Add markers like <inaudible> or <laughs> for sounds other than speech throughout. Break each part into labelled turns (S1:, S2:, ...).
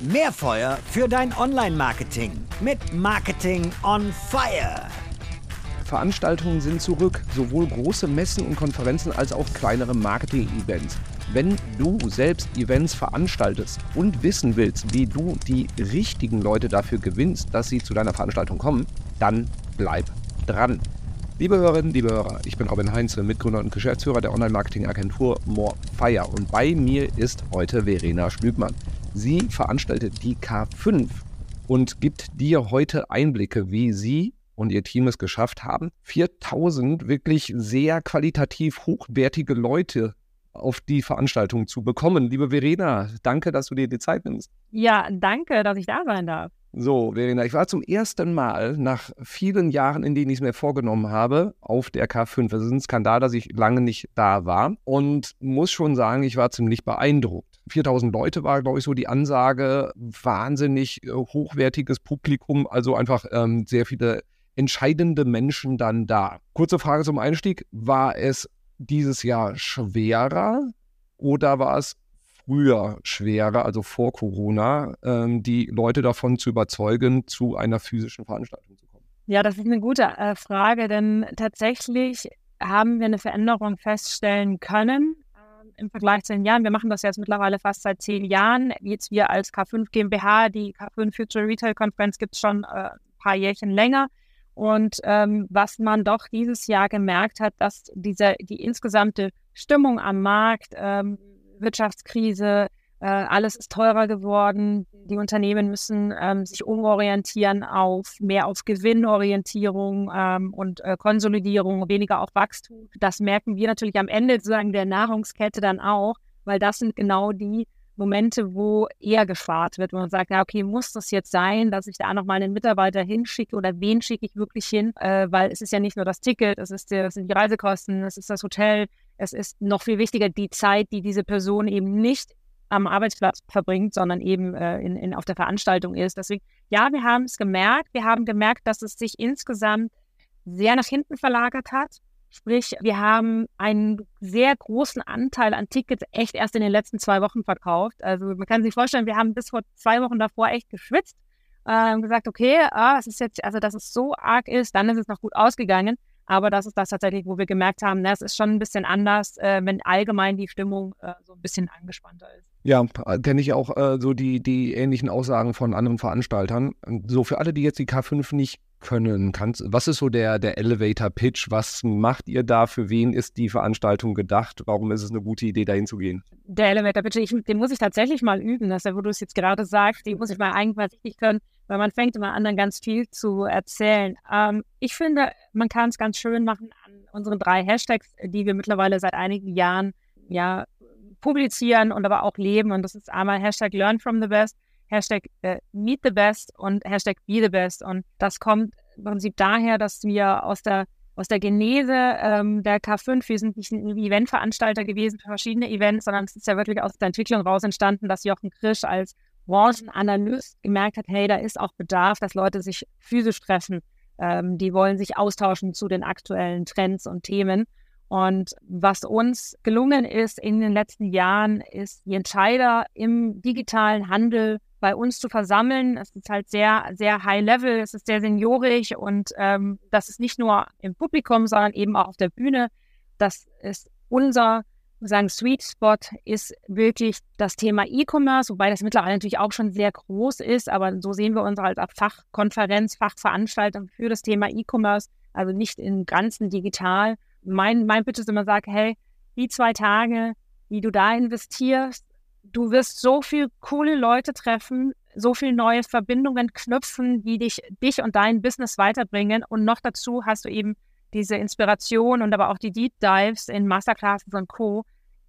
S1: Mehr Feuer für dein Online-Marketing mit Marketing on Fire.
S2: Veranstaltungen sind zurück, sowohl große Messen und Konferenzen als auch kleinere Marketing-Events. Wenn du selbst Events veranstaltest und wissen willst, wie du die richtigen Leute dafür gewinnst, dass sie zu deiner Veranstaltung kommen, dann bleib dran. Liebe Hörerinnen, liebe Hörer, ich bin Robin Heinze, Mitgründer und Geschäftsführer der Online-Marketing-Agentur Morefire und bei mir ist heute Verena Schlügmann. Sie veranstaltet die K5 und gibt dir heute Einblicke, wie sie und ihr Team es geschafft haben, 4000 wirklich sehr qualitativ hochwertige Leute auf die Veranstaltung zu bekommen. Liebe Verena, danke, dass du dir die Zeit nimmst.
S3: Ja, danke, dass ich da sein darf.
S2: So, Verena, ich war zum ersten Mal nach vielen Jahren, in denen ich es mir vorgenommen habe, auf der K5. Es ist ein Skandal, dass ich lange nicht da war und muss schon sagen, ich war ziemlich beeindruckt. 4000 Leute war, glaube ich, so die Ansage. Wahnsinnig äh, hochwertiges Publikum, also einfach ähm, sehr viele entscheidende Menschen dann da. Kurze Frage zum Einstieg. War es dieses Jahr schwerer oder war es früher schwerer, also vor Corona, ähm, die Leute davon zu überzeugen, zu einer physischen Veranstaltung zu kommen?
S3: Ja, das ist eine gute äh, Frage, denn tatsächlich haben wir eine Veränderung feststellen können im Vergleich zu den Jahren. Wir machen das jetzt mittlerweile fast seit zehn Jahren. Jetzt wir als K5 GmbH, die K5 Future Retail Conference gibt es schon äh, ein paar Jährchen länger. Und ähm, was man doch dieses Jahr gemerkt hat, dass diese, die insgesamte Stimmung am Markt, ähm, Wirtschaftskrise, äh, alles ist teurer geworden. Die Unternehmen müssen ähm, sich umorientieren auf mehr auf Gewinnorientierung ähm, und äh, Konsolidierung, weniger auf Wachstum. Das merken wir natürlich am Ende sozusagen der Nahrungskette dann auch, weil das sind genau die Momente, wo eher gespart wird, wo man sagt, ja, okay, muss das jetzt sein, dass ich da nochmal einen Mitarbeiter hinschicke oder wen schicke ich wirklich hin? Äh, weil es ist ja nicht nur das Ticket, es, ist, es sind die Reisekosten, es ist das Hotel, es ist noch viel wichtiger die Zeit, die diese Person eben nicht am Arbeitsplatz verbringt, sondern eben äh, in, in, auf der Veranstaltung ist. Deswegen, ja, wir haben es gemerkt. Wir haben gemerkt, dass es sich insgesamt sehr nach hinten verlagert hat. Sprich, wir haben einen sehr großen Anteil an Tickets echt erst in den letzten zwei Wochen verkauft. Also man kann sich vorstellen, wir haben bis vor zwei Wochen davor echt geschwitzt äh, gesagt, okay, ah, es ist jetzt, also dass es so arg ist, dann ist es noch gut ausgegangen. Aber das ist das tatsächlich, wo wir gemerkt haben, na, es ist schon ein bisschen anders, äh, wenn allgemein die Stimmung äh, so ein bisschen angespannter ist.
S2: Ja, kenne ich auch äh, so die, die ähnlichen Aussagen von anderen Veranstaltern. So für alle, die jetzt die K5 nicht können, kannst, was ist so der, der Elevator Pitch? Was macht ihr da? Für wen ist die Veranstaltung gedacht? Warum ist es eine gute Idee, dahin zu gehen?
S3: Der Elevator Pitch, ich, den muss ich tatsächlich mal üben, das ist ja, wo du es jetzt gerade sagst, den muss ich mal eigentlich richtig können weil man fängt immer an, dann ganz viel zu erzählen. Ähm, ich finde, man kann es ganz schön machen an unseren drei Hashtags, die wir mittlerweile seit einigen Jahren ja publizieren und aber auch leben. Und das ist einmal Hashtag Learn from the Best, Hashtag äh, Meet the Best und Hashtag Be the Best. Und das kommt im Prinzip daher, dass wir aus der aus der Genese ähm, der K5, wir sind nicht ein Eventveranstalter gewesen für verschiedene Events, sondern es ist ja wirklich aus der Entwicklung raus entstanden, dass Jochen Krisch als Branchenanalyst gemerkt hat, hey, da ist auch Bedarf, dass Leute sich physisch treffen. Ähm, die wollen sich austauschen zu den aktuellen Trends und Themen. Und was uns gelungen ist in den letzten Jahren, ist die Entscheider im digitalen Handel bei uns zu versammeln. Es ist halt sehr, sehr high level, es ist sehr seniorig und ähm, das ist nicht nur im Publikum, sondern eben auch auf der Bühne. Das ist unser sagen, Sweet Spot ist wirklich das Thema E-Commerce, wobei das mittlerweile natürlich auch schon sehr groß ist, aber so sehen wir uns halt als Fachkonferenz, Fachveranstaltung für das Thema E-Commerce, also nicht im Ganzen digital. Mein, mein Pitch ist immer, sag, hey, die zwei Tage, wie du da investierst, du wirst so viel coole Leute treffen, so viele neue Verbindungen knüpfen, die dich, dich und dein Business weiterbringen. Und noch dazu hast du eben diese Inspiration und aber auch die Deep Dives in Masterclasses und Co.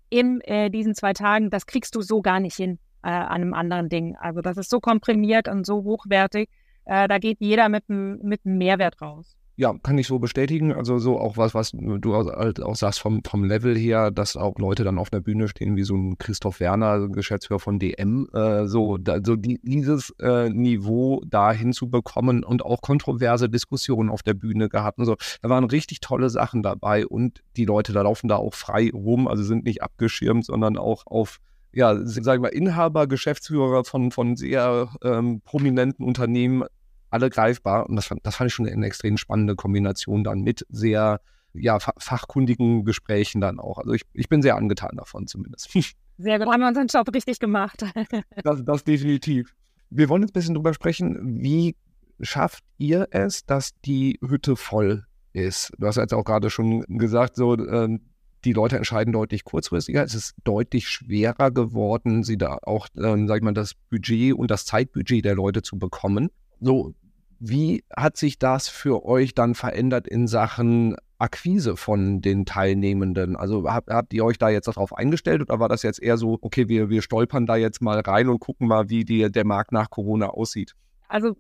S3: in äh, diesen zwei Tagen, das kriegst du so gar nicht hin äh, an einem anderen Ding. Also das ist so komprimiert und so hochwertig. Äh, da geht jeder mit einem Mehrwert raus
S2: ja, kann ich so bestätigen. Also so auch was, was du halt auch sagst vom, vom Level her, dass auch Leute dann auf der Bühne stehen, wie so ein Christoph Werner, Geschäftsführer von DM, äh, so, da, so die, dieses äh, Niveau da hinzubekommen und auch kontroverse Diskussionen auf der Bühne gehabt und so. Da waren richtig tolle Sachen dabei und die Leute da laufen da auch frei rum, also sind nicht abgeschirmt, sondern auch auf ja, sagen wir, Inhaber, Geschäftsführer von, von sehr ähm, prominenten Unternehmen, alle greifbar. Und das, fand, das fand ich schon eine extrem spannende Kombination dann mit sehr ja, fachkundigen Gesprächen dann auch. Also ich, ich bin sehr angetan davon zumindest. <laughs>
S3: Sehr gut, haben wir unseren Job richtig gemacht. <laughs>
S2: das, das definitiv. Wir wollen jetzt ein bisschen drüber sprechen, wie schafft ihr es, dass die Hütte voll ist? Du hast jetzt auch gerade schon gesagt, so äh, die Leute entscheiden deutlich kurzfristiger. Es ist deutlich schwerer geworden, sie da auch, ähm, sag ich mal, das Budget und das Zeitbudget der Leute zu bekommen. So, wie hat sich das für euch dann verändert in Sachen Akquise von den Teilnehmenden? Also habt, habt ihr euch da jetzt darauf eingestellt oder war das jetzt eher so, okay, wir, wir stolpern da jetzt mal rein und gucken mal, wie die, der Markt nach Corona aussieht?
S3: Also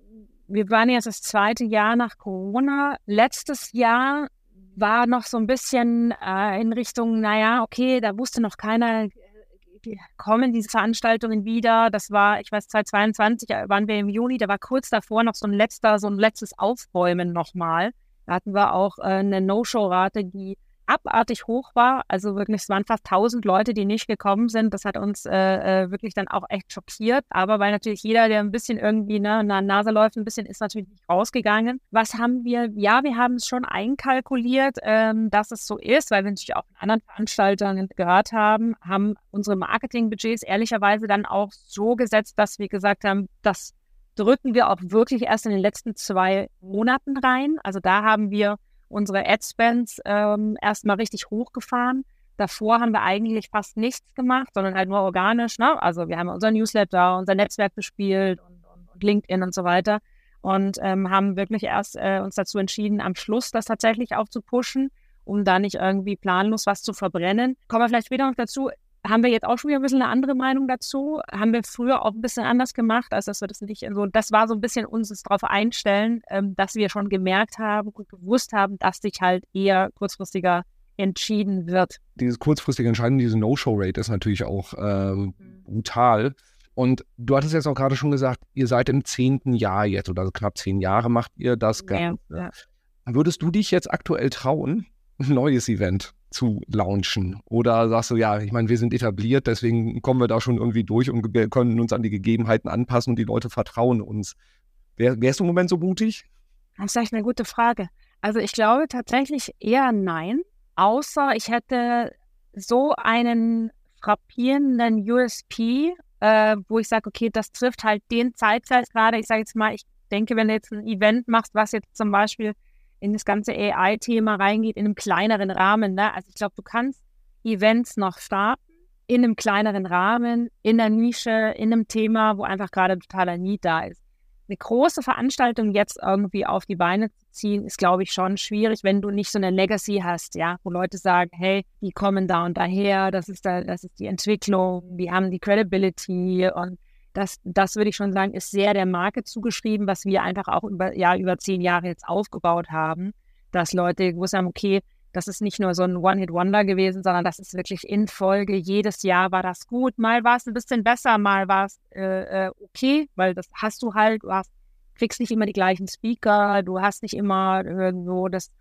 S3: wir waren jetzt das zweite Jahr nach Corona. Letztes Jahr war noch so ein bisschen äh, in Richtung, naja, okay, da wusste noch keiner, kommen diese Veranstaltungen wieder. Das war, ich weiß, 2022 äh, waren wir im Juni, da war kurz davor noch so ein letzter, so ein letztes Aufräumen nochmal. Da hatten wir auch äh, eine No-Show-Rate, die abartig hoch war. Also wirklich, es waren fast 1000 Leute, die nicht gekommen sind. Das hat uns äh, äh, wirklich dann auch echt schockiert. Aber weil natürlich jeder, der ein bisschen irgendwie ne, nach Nase läuft, ein bisschen ist natürlich nicht rausgegangen. Was haben wir? Ja, wir haben es schon einkalkuliert, ähm, dass es so ist, weil wir natürlich auch von anderen Veranstaltern gehört haben, haben unsere Marketingbudgets ehrlicherweise dann auch so gesetzt, dass wir gesagt haben, das drücken wir auch wirklich erst in den letzten zwei Monaten rein. Also da haben wir unsere Ad-Spends ähm, erstmal richtig hochgefahren. Davor haben wir eigentlich fast nichts gemacht, sondern halt nur organisch. Ne? Also wir haben unser Newsletter, unser Netzwerk bespielt und, und, LinkedIn und so weiter. Und ähm, haben wirklich erst äh, uns dazu entschieden, am Schluss das tatsächlich auch zu pushen, um da nicht irgendwie planlos was zu verbrennen. Kommen wir vielleicht später noch dazu haben wir jetzt auch schon wieder ein bisschen eine andere Meinung dazu. Haben wir früher auch ein bisschen anders gemacht, als dass wir das nicht so, das war so ein bisschen uns darauf einstellen, ähm, dass wir schon gemerkt haben und gewusst haben, dass sich halt eher kurzfristiger entschieden wird.
S2: Dieses kurzfristige Entscheiden, diese No-Show-Rate ist natürlich auch äh, mhm. brutal. Und du hattest jetzt auch gerade schon gesagt, ihr seid im zehnten Jahr jetzt oder knapp zehn Jahre macht ihr das. Ja, ja. Würdest du dich jetzt aktuell trauen, ein neues Event zu launchen? Oder sagst du, ja, ich meine, wir sind etabliert, deswegen kommen wir da schon irgendwie durch und können uns an die Gegebenheiten anpassen und die Leute vertrauen uns. Wär, wärst du im Moment so mutig?
S3: Das ist echt eine gute Frage. Also ich glaube tatsächlich eher nein, außer ich hätte so einen frappierenden USP, äh, wo ich sage, okay, das trifft halt den Zeitkreis gerade. Ich sage jetzt mal, ich denke, wenn du jetzt ein Event machst, was jetzt zum Beispiel in das ganze AI-Thema reingeht, in einem kleineren Rahmen. Ne? Also ich glaube, du kannst Events noch starten in einem kleineren Rahmen, in der Nische, in einem Thema, wo einfach gerade totaler Need da ist. Eine große Veranstaltung jetzt irgendwie auf die Beine zu ziehen, ist, glaube ich, schon schwierig, wenn du nicht so eine Legacy hast, ja, wo Leute sagen, hey, die kommen da und daher, das ist da, das ist die Entwicklung, die haben die Credibility und das, das würde ich schon sagen, ist sehr der Marke zugeschrieben, was wir einfach auch über, ja, über zehn Jahre jetzt aufgebaut haben, dass Leute gewusst haben, okay, das ist nicht nur so ein One-Hit-Wonder gewesen, sondern das ist wirklich in Folge. Jedes Jahr war das gut, mal war es ein bisschen besser, mal war es äh, äh, okay, weil das hast du halt, du hast, kriegst nicht immer die gleichen Speaker, du hast nicht immer irgendwo das,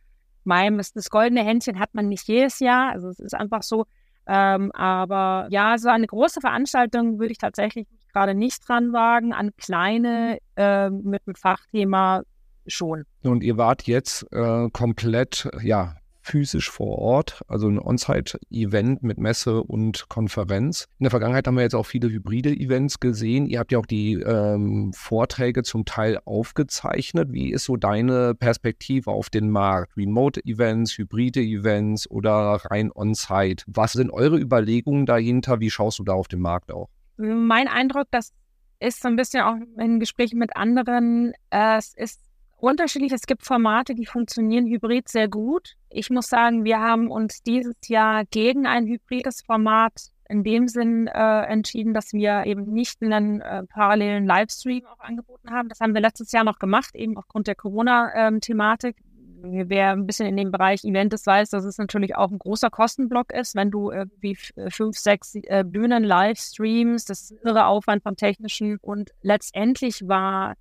S3: mein, das goldene Händchen hat man nicht jedes Jahr. Also es ist einfach so, ähm, aber ja, so eine große Veranstaltung würde ich tatsächlich gerade nicht dran wagen, an kleine äh, mit einem Fachthema schon.
S2: Und ihr wart jetzt äh, komplett, ja, physisch vor Ort, also ein On-Site-Event mit Messe und Konferenz. In der Vergangenheit haben wir jetzt auch viele hybride Events gesehen. Ihr habt ja auch die ähm, Vorträge zum Teil aufgezeichnet. Wie ist so deine Perspektive auf den Markt? Remote-Events, hybride Events oder rein On-Site? Was sind eure Überlegungen dahinter? Wie schaust du da auf den Markt auch?
S3: Mein Eindruck, das ist so ein bisschen auch in Gesprächen mit anderen, äh, es ist unterschiedlich. Es gibt Formate, die funktionieren hybrid sehr gut. Ich muss sagen, wir haben uns dieses Jahr gegen ein hybrides Format in dem Sinn äh, entschieden, dass wir eben nicht einen äh, parallelen Livestream auch angeboten haben. Das haben wir letztes Jahr noch gemacht, eben aufgrund der Corona-Thematik. Ähm, Wer ein bisschen in dem Bereich Events weiß, dass es natürlich auch ein großer Kostenblock ist, wenn du irgendwie fünf, sechs äh, Bühnen Livestreams, das ist irre Aufwand vom Technischen. Und letztendlich war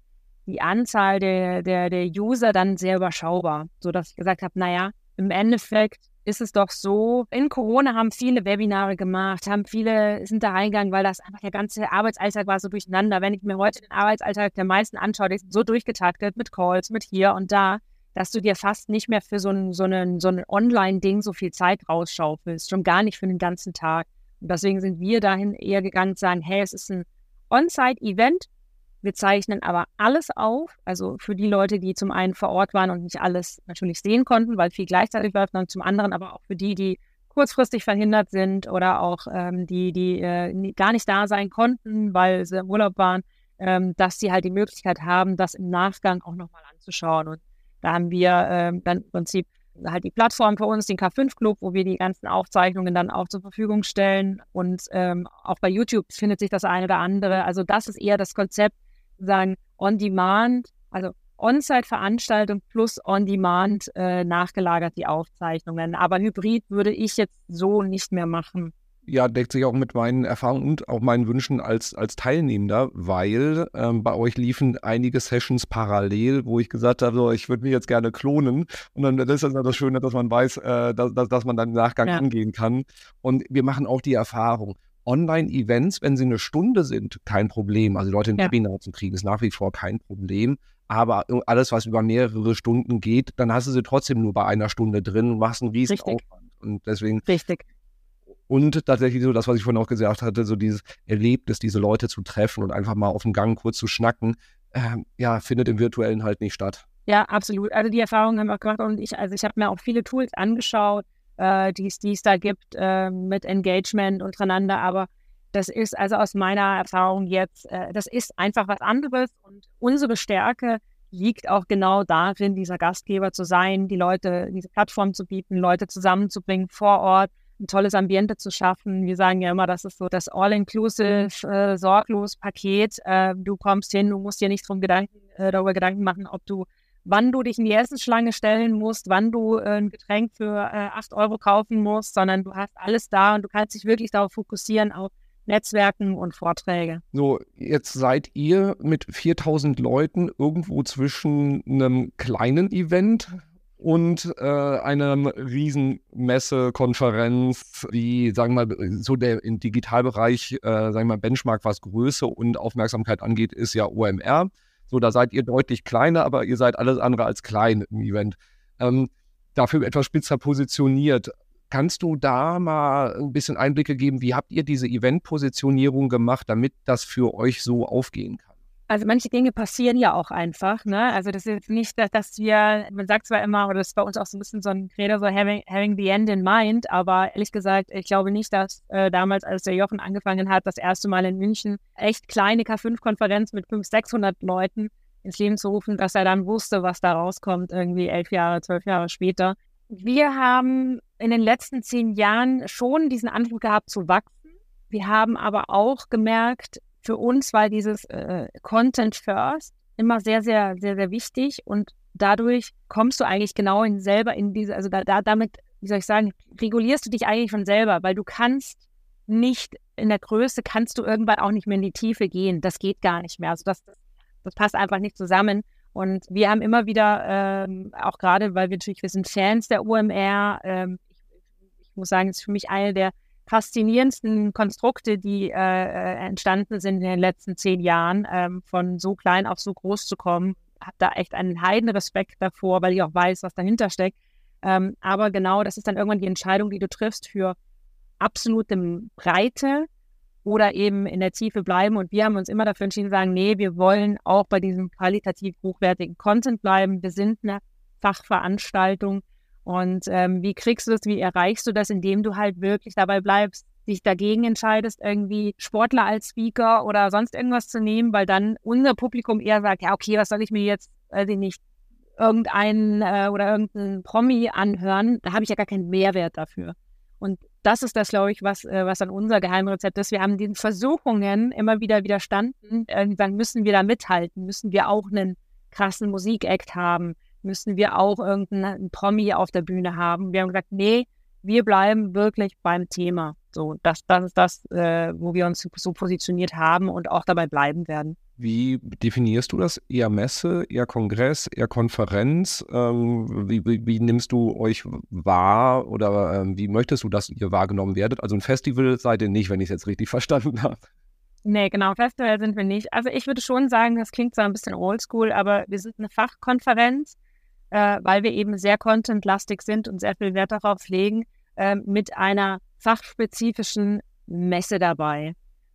S3: die Anzahl der, der, der User dann sehr überschaubar, sodass ich gesagt habe, naja, im Endeffekt ist es doch so, in Corona haben viele Webinare gemacht, haben viele, sind da reingegangen, weil das einfach der ganze Arbeitsalltag war so durcheinander. Wenn ich mir heute den Arbeitsalltag der meisten anschaue, die sind so durchgetaktet mit Calls, mit hier und da, dass du dir fast nicht mehr für so ein, so ein, so ein Online-Ding so viel Zeit rausschaufelst, schon gar nicht für den ganzen Tag. Und deswegen sind wir dahin eher gegangen zu sagen, hey, es ist ein On-Site-Event, wir zeichnen aber alles auf, also für die Leute, die zum einen vor Ort waren und nicht alles natürlich sehen konnten, weil viel gleichzeitig läuft, und zum anderen aber auch für die, die kurzfristig verhindert sind oder auch ähm, die, die äh, gar nicht da sein konnten, weil sie im Urlaub waren, ähm, dass sie halt die Möglichkeit haben, das im Nachgang auch nochmal anzuschauen. Und da haben wir ähm, dann im Prinzip halt die Plattform für uns, den K5-Club, wo wir die ganzen Aufzeichnungen dann auch zur Verfügung stellen. Und ähm, auch bei YouTube findet sich das eine oder andere. Also das ist eher das Konzept, sagen On-Demand, also On-Site-Veranstaltung plus On-Demand äh, nachgelagert die Aufzeichnungen. Aber Hybrid würde ich jetzt so nicht mehr machen.
S2: Ja, deckt sich auch mit meinen Erfahrungen und auch meinen Wünschen als, als Teilnehmender, weil ähm, bei euch liefen einige Sessions parallel, wo ich gesagt habe, so, ich würde mich jetzt gerne klonen. Und dann das ist das Schöne, dass man weiß, äh, dass, dass, man dann im Nachgang ja. angehen kann. Und wir machen auch die Erfahrung, Online-Events, wenn sie eine Stunde sind, kein Problem. Also Leute in ja. Webinar zu kriegen, ist nach wie vor kein Problem. Aber alles, was über mehrere Stunden geht, dann hast du sie trotzdem nur bei einer Stunde drin und machst einen riesen Richtig. Aufwand. Und deswegen.
S3: Richtig.
S2: Und tatsächlich so das, was ich vorhin auch gesagt hatte, so dieses Erlebnis, diese Leute zu treffen und einfach mal auf dem Gang kurz zu schnacken, äh, ja, findet im Virtuellen halt nicht statt.
S3: Ja, absolut. Also die Erfahrung haben wir auch gemacht und ich, also ich habe mir auch viele Tools angeschaut, äh, die es da gibt äh, mit Engagement untereinander. Aber das ist also aus meiner Erfahrung jetzt, äh, das ist einfach was anderes und unsere Stärke liegt auch genau darin, dieser Gastgeber zu sein, die Leute, diese Plattform zu bieten, Leute zusammenzubringen vor Ort, ein tolles Ambiente zu schaffen. Wir sagen ja immer, das ist so das All-Inclusive, äh, sorglos Paket. Äh, du kommst hin, du musst dir nicht drum Gedanken, äh, darüber Gedanken machen, ob du wann du dich in die Essensschlange stellen musst, wann du äh, ein Getränk für äh, 8 Euro kaufen musst, sondern du hast alles da und du kannst dich wirklich darauf fokussieren, auf Netzwerken und Vorträge.
S2: So, jetzt seid ihr mit 4000 Leuten irgendwo zwischen einem kleinen Event und äh, einem riesen Messekonferenz, wie, sagen wir mal, so der im Digitalbereich, äh, sagen wir mal, Benchmark, was Größe und Aufmerksamkeit angeht, ist ja OMR. So, da seid ihr deutlich kleiner, aber ihr seid alles andere als klein im Event. Ähm, dafür etwas spitzer positioniert. Kannst du da mal ein bisschen Einblicke geben? Wie habt ihr diese Event-Positionierung gemacht, damit das für euch so aufgehen kann?
S3: Also manche Dinge passieren ja auch einfach. Ne? Also das ist nicht, dass wir, man sagt zwar immer, oder das ist bei uns auch so ein bisschen so ein Credo, so having, having the end in mind, aber ehrlich gesagt, ich glaube nicht, dass äh, damals, als der Jochen angefangen hat, das erste Mal in München echt kleine K5-Konferenz mit 500, 600 Leuten ins Leben zu rufen, dass er dann wusste, was da rauskommt, irgendwie elf Jahre, zwölf Jahre später. Wir haben in den letzten zehn Jahren schon diesen Anspruch gehabt zu wachsen. Wir haben aber auch gemerkt, für uns war dieses äh, Content First immer sehr, sehr, sehr, sehr wichtig und dadurch kommst du eigentlich genau in selber in diese, also da, da, damit, wie soll ich sagen, regulierst du dich eigentlich von selber, weil du kannst nicht in der Größe, kannst du irgendwann auch nicht mehr in die Tiefe gehen. Das geht gar nicht mehr. Also das, das passt einfach nicht zusammen. Und wir haben immer wieder, ähm, auch gerade, weil wir natürlich, wir sind Fans der OMR, ähm, ich, ich, muss sagen, es ist für mich eine der faszinierendsten Konstrukte, die äh, äh, entstanden sind in den letzten zehn Jahren, ähm, von so klein auf so groß zu kommen. Habe da echt einen heiden Respekt davor, weil ich auch weiß, was dahinter steckt. Ähm, aber genau, das ist dann irgendwann die Entscheidung, die du triffst für absolute Breite oder eben in der Tiefe bleiben. Und wir haben uns immer dafür entschieden, sagen, nee, wir wollen auch bei diesem qualitativ hochwertigen Content bleiben. Wir sind eine Fachveranstaltung und ähm, wie kriegst du das, wie erreichst du das, indem du halt wirklich dabei bleibst, dich dagegen entscheidest, irgendwie Sportler als Speaker oder sonst irgendwas zu nehmen, weil dann unser Publikum eher sagt, ja, okay, was soll ich mir jetzt, weiß ich nicht, irgendeinen äh, oder irgendeinen Promi anhören, da habe ich ja gar keinen Mehrwert dafür. Und das ist das, glaube ich, was, äh, was dann unser Geheimrezept ist. Wir haben den Versuchungen immer wieder widerstanden. Irgendwann müssen wir da mithalten, müssen wir auch einen krassen Musikakt haben, müssen wir auch irgendeinen Promi auf der Bühne haben. Wir haben gesagt, nee, wir bleiben wirklich beim Thema. So, das, das ist das, äh, wo wir uns so positioniert haben und auch dabei bleiben werden.
S2: Wie definierst du das? Eher Messe, eher Kongress, eher Konferenz? Ähm, wie, wie, wie, nimmst du euch wahr oder ähm, wie möchtest du, dass ihr wahrgenommen werdet? Also ein Festival seid ihr nicht, wenn ich es jetzt richtig <laughs> verstanden habe.
S3: Nee, genau, Festival sind wir nicht. Also ich würde schon sagen, das klingt zwar ein bisschen oldschool, aber wir sind eine Fachkonferenz, äh, weil wir eben sehr contentlastig sind und sehr viel Wert darauf legen, äh, mit einer fachspezifischen Messe dabei.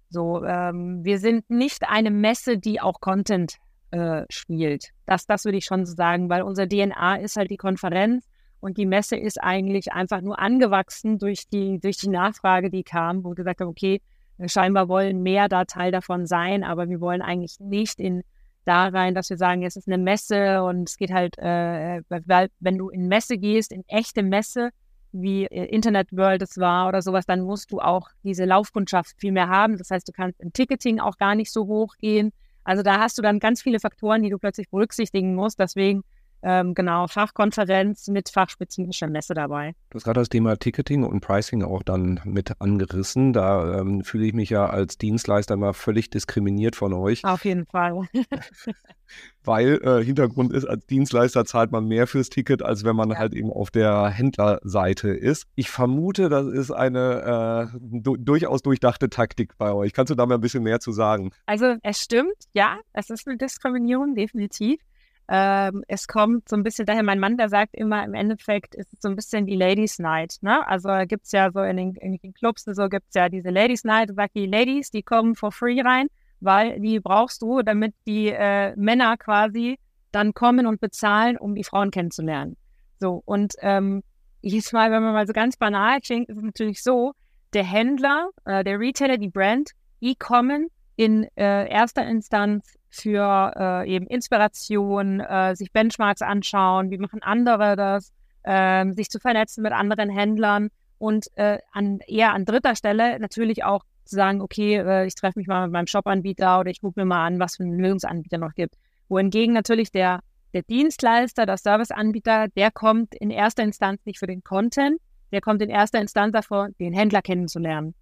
S3: So, ähm, wir sind nicht eine Messe, die auch Content äh, spielt. Das, das würde ich schon so sagen, weil unser DNA ist halt die Konferenz und die Messe ist eigentlich einfach nur angewachsen durch die, durch die Nachfrage, die kam, wo wir gesagt haben, okay, scheinbar wollen mehr da Teil davon sein, aber wir wollen eigentlich nicht in da rein, dass wir sagen, es ist eine Messe und es geht halt, äh, weil wenn du in Messe gehst, in echte Messe, wie äh, Internet World es war oder sowas, dann musst du auch diese Laufkundschaft viel mehr haben. Das heißt, du kannst im Ticketing auch gar nicht so hoch gehen. Also da hast du dann ganz viele Faktoren, die du plötzlich berücksichtigen musst. Deswegen ähm, genau, Fachkonferenz mit fachspezifischer Messe dabei.
S2: Du hast gerade das Thema Ticketing und Pricing auch dann mit angerissen. Da ähm, fühle ich mich ja als Dienstleister mal völlig diskriminiert von euch.
S3: Auf jeden Fall. <laughs>
S2: Weil äh, Hintergrund ist, als Dienstleister zahlt man mehr fürs Ticket, als wenn man ja. halt eben auf der Händlerseite ist. Ich vermute, das ist eine äh, du durchaus durchdachte Taktik bei euch. Kannst du da mal ein bisschen mehr zu sagen?
S3: Also es stimmt, ja, es ist eine Diskriminierung, definitiv. Ähm, es kommt so ein bisschen daher, mein Mann, der sagt immer, im Endeffekt ist es so ein bisschen die Ladies Night. Ne? Also gibt es ja so in den, in den Clubs so gibt es ja diese Ladies Night, sagt die Ladies, die kommen for free rein, weil die brauchst du, damit die äh, Männer quasi dann kommen und bezahlen, um die Frauen kennenzulernen. So, und ähm, jedes Mal, wenn man mal so ganz banal klingt, ist es natürlich so, der Händler, äh, der Retailer, die Brand, die kommen in äh, erster Instanz für äh, eben Inspiration, äh, sich Benchmarks anschauen, wie machen andere das, äh, sich zu vernetzen mit anderen Händlern und äh, an, eher an dritter Stelle natürlich auch zu sagen, okay, äh, ich treffe mich mal mit meinem Shop-Anbieter oder ich gucke mir mal an, was für einen Lösungsanbieter noch gibt. Wohingegen natürlich der, der Dienstleister, der Serviceanbieter, der kommt in erster Instanz nicht für den Content, der kommt in erster Instanz davor, den Händler kennenzulernen.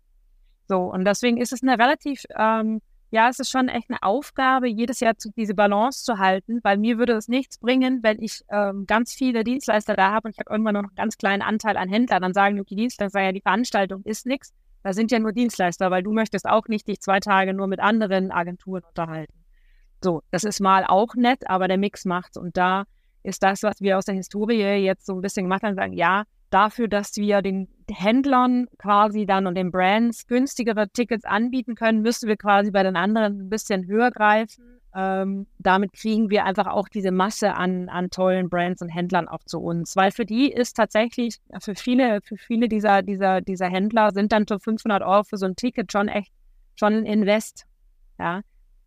S3: So, und deswegen ist es eine relativ ähm, ja, es ist schon echt eine Aufgabe, jedes Jahr zu, diese Balance zu halten, weil mir würde es nichts bringen, wenn ich ähm, ganz viele Dienstleister da habe und ich habe irgendwann noch einen ganz kleinen Anteil an Händlern. Dann sagen die Dienstleister, ja, die Veranstaltung ist nichts. Da sind ja nur Dienstleister, weil du möchtest auch nicht dich zwei Tage nur mit anderen Agenturen unterhalten. So, das ist mal auch nett, aber der Mix macht's. Und da ist das, was wir aus der Historie jetzt so ein bisschen gemacht haben, sagen, ja, dafür, dass wir den Händlern quasi dann und den Brands günstigere Tickets anbieten können, müssen wir quasi bei den anderen ein bisschen höher greifen. Ähm, damit kriegen wir einfach auch diese Masse an, an tollen Brands und Händlern auch zu uns. Weil für die ist tatsächlich, für viele, für viele dieser, dieser, dieser Händler sind dann so 500 Euro für so ein Ticket schon echt, schon ein Invest. Ja.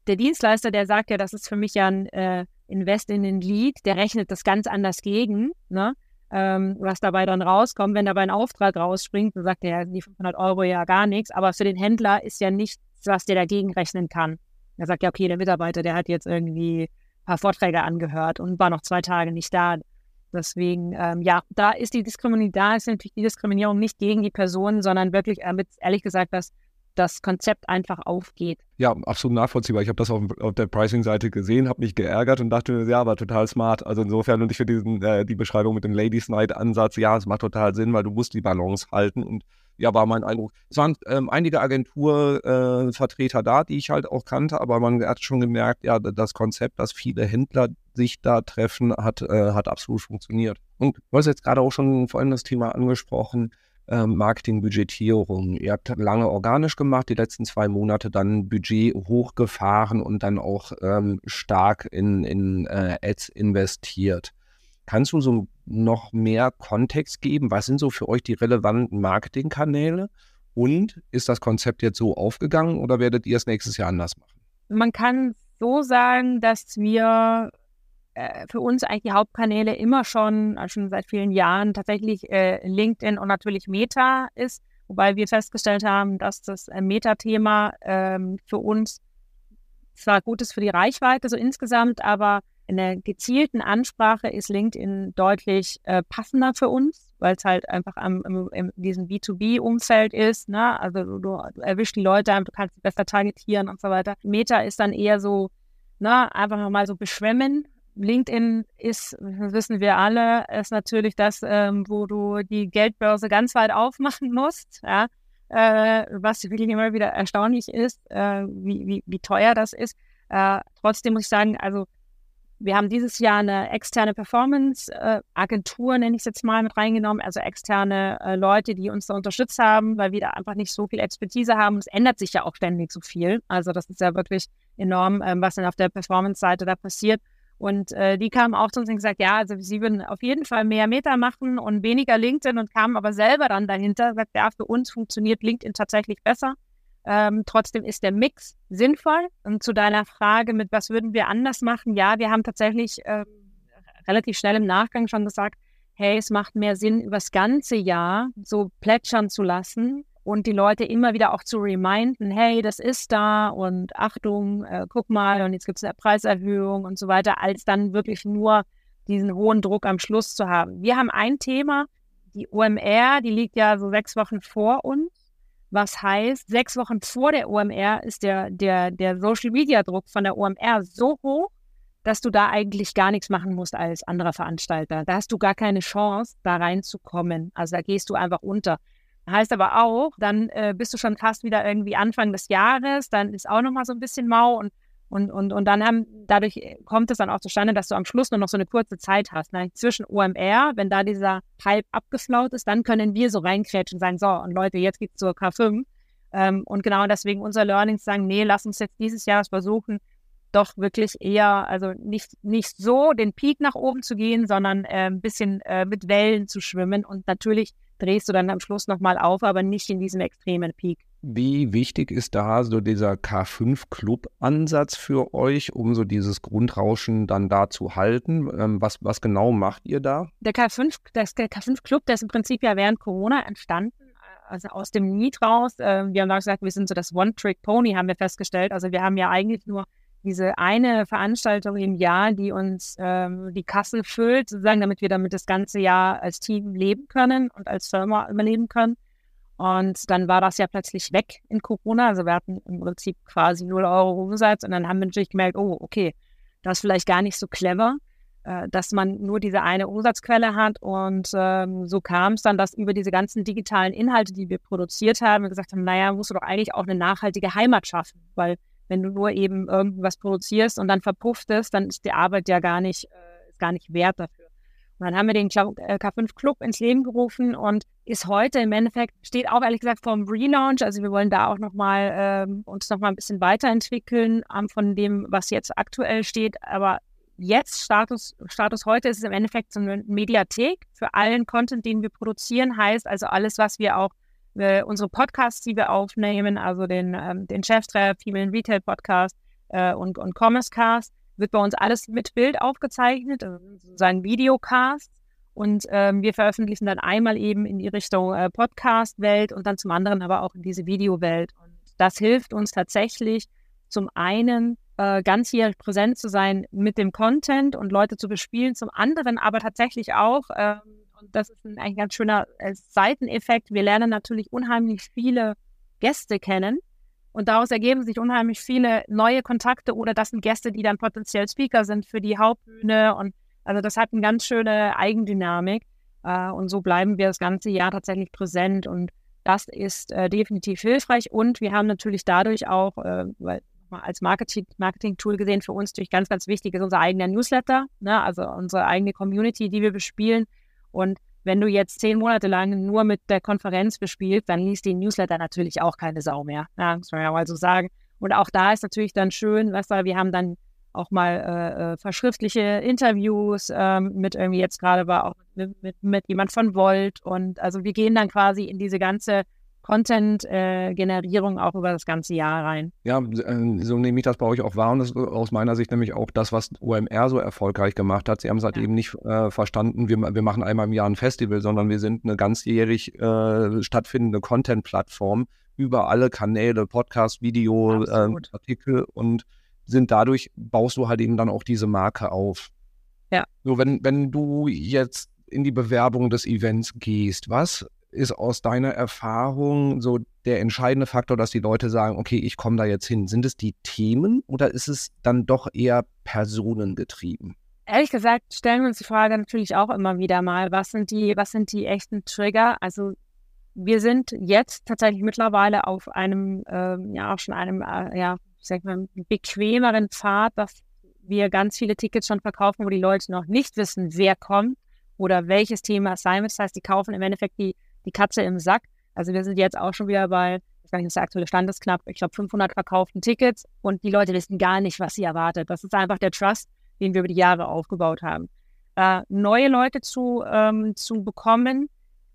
S3: Der Dienstleister, der sagt ja, das ist für mich ja ein äh, Invest in den Lead, der rechnet das ganz anders gegen. Ne? Ähm, was dabei dann rauskommt. Wenn dabei ein Auftrag rausspringt, dann sagt er, die 500 Euro ja gar nichts. Aber für den Händler ist ja nichts, was der dagegen rechnen kann. Er sagt ja, okay, der Mitarbeiter, der hat jetzt irgendwie ein paar Vorträge angehört und war noch zwei Tage nicht da. Deswegen, ähm, ja, da ist die Diskriminierung, da ist natürlich die Diskriminierung nicht gegen die Person, sondern wirklich, damit ehrlich gesagt, dass das Konzept einfach aufgeht.
S2: Ja, absolut nachvollziehbar. Ich habe das auf, auf der Pricing-Seite gesehen, habe mich geärgert und dachte, ja, aber total smart. Also insofern und ich finde diesen äh, die Beschreibung mit dem Ladies Night-Ansatz, ja, es macht total Sinn, weil du musst die Balance halten und ja, war mein Eindruck. Es waren ähm, einige Agenturvertreter äh, da, die ich halt auch kannte, aber man hat schon gemerkt, ja, das Konzept, dass viele Händler sich da treffen, hat, äh, hat absolut funktioniert. Und du hast jetzt gerade auch schon vorhin das Thema angesprochen, ähm, Marketingbudgetierung. Ihr habt lange organisch gemacht, die letzten zwei Monate dann Budget hochgefahren und dann auch ähm, stark in, in äh, Ads investiert. Kannst du so noch mehr Kontext geben? Was sind so für euch die relevanten Marketingkanäle? Und ist das Konzept jetzt so aufgegangen oder werdet ihr es nächstes Jahr anders machen?
S3: Man kann so sagen, dass wir äh, für uns eigentlich die Hauptkanäle immer schon, äh, schon seit vielen Jahren tatsächlich äh, LinkedIn und natürlich Meta ist, wobei wir festgestellt haben, dass das äh, Meta-Thema ähm, für uns zwar gut ist für die Reichweite so insgesamt, aber in der gezielten Ansprache ist LinkedIn deutlich äh, passender für uns, weil es halt einfach am, im, in diesem B2B-Umfeld ist. Ne? Also du, du, erwischst die Leute, du kannst sie besser targetieren und so weiter. Meta ist dann eher so, ne, einfach nochmal so beschwemmen. LinkedIn ist, wissen wir alle, ist natürlich das, ähm, wo du die Geldbörse ganz weit aufmachen <laughs> musst. Ja? Äh, was wirklich immer wieder erstaunlich ist, äh, wie, wie, wie teuer das ist. Äh, trotzdem muss ich sagen, also wir haben dieses Jahr eine externe Performance-Agentur, nenne ich es jetzt mal, mit reingenommen, also externe äh, Leute, die uns da unterstützt haben, weil wir da einfach nicht so viel Expertise haben. Es ändert sich ja auch ständig so viel. Also das ist ja wirklich enorm, ähm, was dann auf der Performance-Seite da passiert. Und äh, die kamen auch zu uns und gesagt, ja, also sie würden auf jeden Fall mehr Meta machen und weniger LinkedIn und kamen aber selber dann dahinter, sagt, ja, für uns funktioniert LinkedIn tatsächlich besser. Ähm, trotzdem ist der Mix sinnvoll. Und zu deiner Frage mit, was würden wir anders machen? Ja, wir haben tatsächlich ähm, relativ schnell im Nachgang schon gesagt, hey, es macht mehr Sinn, übers ganze Jahr so plätschern zu lassen und die Leute immer wieder auch zu reminden, hey, das ist da und Achtung, äh, guck mal und jetzt gibt es eine Preiserhöhung und so weiter, als dann wirklich nur diesen hohen Druck am Schluss zu haben. Wir haben ein Thema, die OMR, die liegt ja so sechs Wochen vor uns was heißt, sechs Wochen vor der OMR ist der, der, der Social Media Druck von der OMR so hoch, dass du da eigentlich gar nichts machen musst als anderer Veranstalter. Da hast du gar keine Chance, da reinzukommen. Also da gehst du einfach unter. Heißt aber auch, dann äh, bist du schon fast wieder irgendwie Anfang des Jahres, dann ist auch nochmal so ein bisschen mau und und, und, und dann haben, dadurch kommt es dann auch zustande, dass du am Schluss nur noch so eine kurze Zeit hast. Ne? Zwischen OMR, wenn da dieser Hype abgeflaut ist, dann können wir so reinkrätschen und sagen, so, und Leute, jetzt geht's zur K5. Ähm, und genau deswegen unser Learnings sagen, nee, lass uns jetzt dieses Jahr versuchen, doch wirklich eher, also nicht, nicht so den Peak nach oben zu gehen, sondern äh, ein bisschen äh, mit Wellen zu schwimmen. Und natürlich drehst du dann am Schluss nochmal auf, aber nicht in diesem extremen Peak.
S2: Wie wichtig ist da so dieser K5-Club-Ansatz für euch, um so dieses Grundrauschen dann da zu halten? Ähm, was, was genau macht ihr da?
S3: Der K5, das, der K5-Club, der ist im Prinzip ja während Corona entstanden, also aus dem Need raus. Äh, wir haben da gesagt, wir sind so das One-Trick-Pony, haben wir festgestellt. Also wir haben ja eigentlich nur diese eine Veranstaltung im Jahr, die uns ähm, die Kasse füllt, sozusagen, damit wir damit das ganze Jahr als Team leben können und als Firma überleben können. Und dann war das ja plötzlich weg in Corona. Also wir hatten im Prinzip quasi 0 Euro Umsatz und dann haben wir natürlich gemerkt, oh, okay, das ist vielleicht gar nicht so clever, äh, dass man nur diese eine Umsatzquelle hat. Und ähm, so kam es dann, dass über diese ganzen digitalen Inhalte, die wir produziert haben, wir gesagt haben, naja, musst du doch eigentlich auch eine nachhaltige Heimat schaffen, weil wenn du nur eben irgendwas produzierst und dann verpufft es, dann ist die Arbeit ja gar nicht, äh, gar nicht wert dafür. Und dann haben wir den K5 äh, Club ins Leben gerufen und ist heute im Endeffekt, steht auch ehrlich gesagt vor dem Relaunch. Also wir wollen da auch nochmal ähm, uns nochmal ein bisschen weiterentwickeln ähm, von dem, was jetzt aktuell steht. Aber jetzt, Status, Status heute, ist es im Endeffekt so eine Mediathek für allen Content, den wir produzieren. Heißt also alles, was wir auch, äh, unsere Podcasts, die wir aufnehmen, also den, ähm, den Cheftreff, Female Retail Podcast äh, und, und Commerce Cast, wird bei uns alles mit Bild aufgezeichnet, also sozusagen Videocast. Und ähm, wir veröffentlichen dann einmal eben in die Richtung äh, Podcast-Welt und dann zum anderen aber auch in diese Videowelt. Und das hilft uns tatsächlich zum einen äh, ganzjährig präsent zu sein mit dem Content und Leute zu bespielen, zum anderen aber tatsächlich auch, äh, und das ist ein, ein ganz schöner äh, Seiteneffekt, wir lernen natürlich unheimlich viele Gäste kennen und daraus ergeben sich unheimlich viele neue Kontakte oder das sind Gäste, die dann potenziell Speaker sind für die Hauptbühne. Und also das hat eine ganz schöne Eigendynamik. Äh, und so bleiben wir das ganze Jahr tatsächlich präsent. Und das ist äh, definitiv hilfreich. Und wir haben natürlich dadurch auch, äh, weil als Marketing, Marketing-Tool gesehen, für uns natürlich ganz, ganz wichtig ist unser eigener Newsletter, ne? also unsere eigene Community, die wir bespielen. Und wenn du jetzt zehn Monate lang nur mit der Konferenz bespielst, dann liest den Newsletter natürlich auch keine Sau mehr. Ja, muss man ja mal so sagen. Und auch da ist natürlich dann schön, weißt du, wir haben dann auch mal äh, äh verschriftliche Interviews ähm, mit irgendwie jetzt gerade war auch mit, mit, mit jemand von Volt und also wir gehen dann quasi in diese ganze Content-Generierung auch über das ganze Jahr rein.
S2: Ja, äh, so nehme ich das bei euch auch wahr und das ist aus meiner Sicht nämlich auch das, was OMR so erfolgreich gemacht hat. Sie haben es halt ja. eben nicht äh, verstanden, wir, wir machen einmal im Jahr ein Festival, sondern wir sind eine ganzjährig äh, stattfindende Content-Plattform über alle Kanäle, Podcast, Video, äh, Artikel und sind dadurch, baust du halt eben dann auch diese Marke auf.
S3: Ja.
S2: So, wenn, wenn du jetzt in die Bewerbung des Events gehst, was ist aus deiner Erfahrung so der entscheidende Faktor, dass die Leute sagen, okay, ich komme da jetzt hin? Sind es die Themen oder ist es dann doch eher personengetrieben?
S3: Ehrlich gesagt stellen wir uns die Frage natürlich auch immer wieder mal, was sind die, was sind die echten Trigger? Also wir sind jetzt tatsächlich mittlerweile auf einem, ähm, ja auch schon einem, äh, ja, ich mal, bequemeren Pfad, dass wir ganz viele Tickets schon verkaufen, wo die Leute noch nicht wissen, wer kommt oder welches Thema es sein wird. Das heißt, die kaufen im Endeffekt die, die Katze im Sack. Also wir sind jetzt auch schon wieder bei, ich weiß nicht, der aktuelle Stand ist knapp, ich glaube 500 verkauften Tickets und die Leute wissen gar nicht, was sie erwartet. Das ist einfach der Trust, den wir über die Jahre aufgebaut haben. Äh, neue Leute zu, ähm, zu bekommen,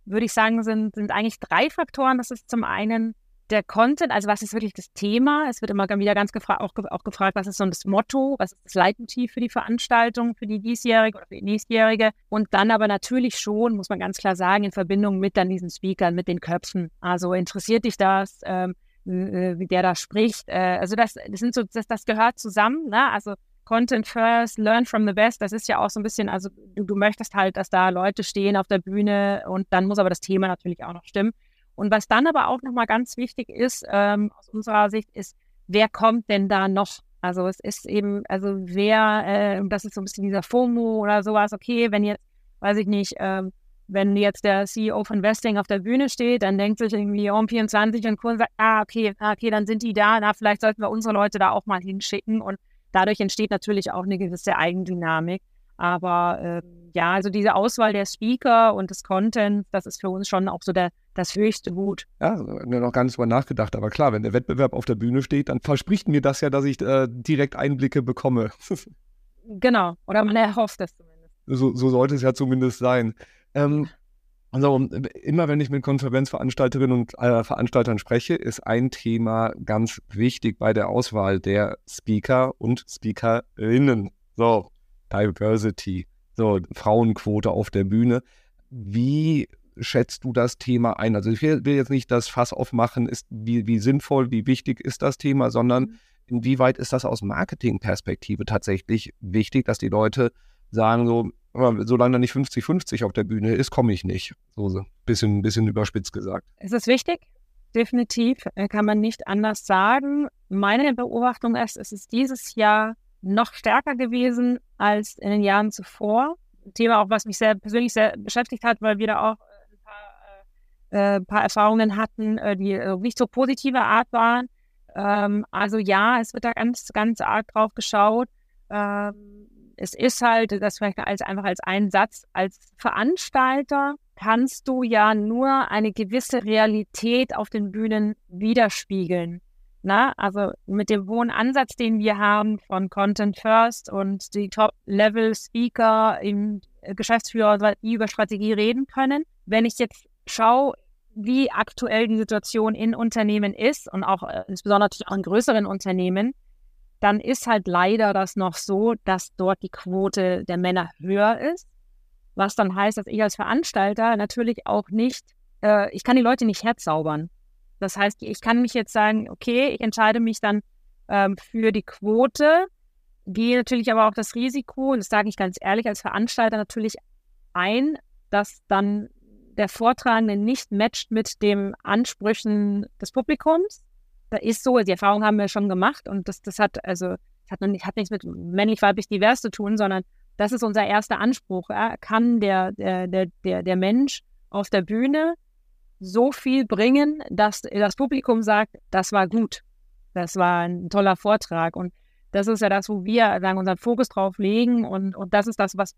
S3: würde ich sagen, sind, sind eigentlich drei Faktoren. Das ist zum einen der Content, also was ist wirklich das Thema? Es wird immer wieder ganz gefra auch, auch, gefragt, was ist so das Motto, was ist das Leitmotiv für die Veranstaltung, für die diesjährige oder für die nächstjährige? Und dann aber natürlich schon, muss man ganz klar sagen, in Verbindung mit dann diesen Speakern, mit den Köpfen. Also interessiert dich das, ähm, wie der da spricht? Äh, also das, das sind so, das, das gehört zusammen, ne? Also Content first, learn from the best. Das ist ja auch so ein bisschen, also du, du möchtest halt, dass da Leute stehen auf der Bühne und dann muss aber das Thema natürlich auch noch stimmen. Und was dann aber auch nochmal ganz wichtig ist, ähm, aus unserer Sicht, ist, wer kommt denn da noch? Also es ist eben, also wer, äh, das ist so ein bisschen dieser FOMO oder sowas, okay, wenn jetzt, weiß ich nicht, ähm, wenn jetzt der CEO von Vesting auf der Bühne steht, dann denkt sich irgendwie OM24 und Kunden sagt, ah, okay, ah, okay, dann sind die da, na, vielleicht sollten wir unsere Leute da auch mal hinschicken und Dadurch entsteht natürlich auch eine gewisse Eigendynamik. Aber äh, ja, also diese Auswahl der Speaker und des Contents, das ist für uns schon auch so der, das höchste Gut.
S2: Ja, mir noch gar nicht drüber nachgedacht. Aber klar, wenn der Wettbewerb auf der Bühne steht, dann verspricht mir das ja, dass ich äh, direkt Einblicke bekomme. <laughs>
S3: genau, oder man erhofft es zumindest.
S2: So, so sollte es ja zumindest sein. Ähm, also immer wenn ich mit Konferenzveranstalterinnen und äh, Veranstaltern spreche, ist ein Thema ganz wichtig bei der Auswahl der Speaker und Speakerinnen. So, Diversity, so Frauenquote auf der Bühne. Wie schätzt du das Thema ein? Also ich will, will jetzt nicht das Fass aufmachen, ist, wie, wie sinnvoll, wie wichtig ist das Thema, sondern mhm. inwieweit ist das aus Marketingperspektive tatsächlich wichtig, dass die Leute sagen so, aber solange da nicht 50-50 auf der Bühne ist, komme ich nicht. So, so. Bisschen, bisschen überspitzt gesagt.
S3: Es ist wichtig, definitiv. Äh, kann man nicht anders sagen. Meine Beobachtung ist, es ist dieses Jahr noch stärker gewesen als in den Jahren zuvor. Ein Thema auch, was mich sehr persönlich sehr beschäftigt hat, weil wir da auch äh, ein paar, äh, paar Erfahrungen hatten, äh, die äh, nicht so positive Art waren. Ähm, also ja, es wird da ganz, ganz arg drauf geschaut. Ähm, es ist halt, das vielleicht als, einfach als ein Satz, als Veranstalter kannst du ja nur eine gewisse Realität auf den Bühnen widerspiegeln. Na, also mit dem hohen Ansatz, den wir haben von Content First und die Top-Level-Speaker im Geschäftsführer, die über Strategie reden können. Wenn ich jetzt schaue, wie aktuell die Situation in Unternehmen ist und auch äh, insbesondere auch in größeren Unternehmen, dann ist halt leider das noch so, dass dort die Quote der Männer höher ist. Was dann heißt, dass ich als Veranstalter natürlich auch nicht, äh, ich kann die Leute nicht herzaubern. Das heißt, ich kann mich jetzt sagen, okay, ich entscheide mich dann ähm, für die Quote, gehe natürlich aber auch das Risiko, und das sage ich ganz ehrlich, als Veranstalter natürlich ein, dass dann der Vortragende nicht matcht mit den Ansprüchen des Publikums da ist so, die Erfahrung haben wir schon gemacht und das, das hat also hat, nicht, hat nichts mit männlich-weiblich divers zu tun, sondern das ist unser erster Anspruch. Ja? Kann der, der, der, der Mensch auf der Bühne so viel bringen, dass das Publikum sagt, das war gut, das war ein toller Vortrag. Und das ist ja das, wo wir sagen, unseren Fokus drauf legen. Und, und das ist das, was,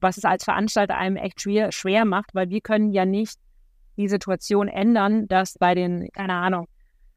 S3: was es als Veranstalter einem echt schwer, schwer macht, weil wir können ja nicht die Situation ändern, dass bei den, keine Ahnung,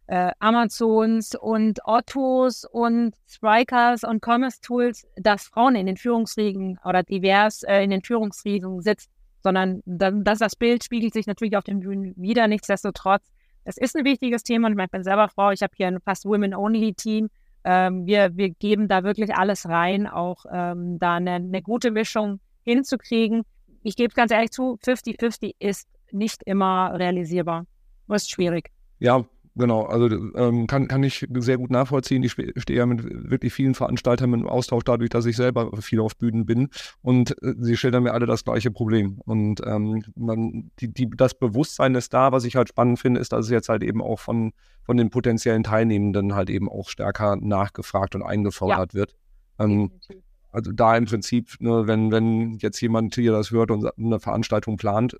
S3: äh, Amazons und Ottos und Strikers und Commerce Tools, dass Frauen in den Führungsriegen oder divers äh, in den Führungsriegen sitzen, sondern dass das Bild spiegelt sich natürlich auf den Bühnen wieder. Nichtsdestotrotz, es ist ein wichtiges Thema und ich bin selber Frau, ich habe hier ein fast Women-Only-Team. Ähm, wir, wir geben da wirklich alles rein, auch ähm, da eine, eine gute Mischung hinzukriegen. Ich gebe ganz ehrlich zu, 50-50 ist nicht immer realisierbar. Das ist schwierig.
S2: Ja, genau. Also ähm, kann, kann ich sehr gut nachvollziehen. Ich stehe ja mit wirklich vielen Veranstaltern im Austausch dadurch, dass ich selber viel auf Bühnen bin. Und äh, sie schildern mir alle das gleiche Problem. Und ähm, man, die, die, das Bewusstsein ist da. Was ich halt spannend finde, ist, dass es jetzt halt eben auch von, von den potenziellen Teilnehmenden halt eben auch stärker nachgefragt und eingefordert ja. wird. Ähm, also da im Prinzip, ne, wenn, wenn jetzt jemand hier das hört und eine Veranstaltung plant,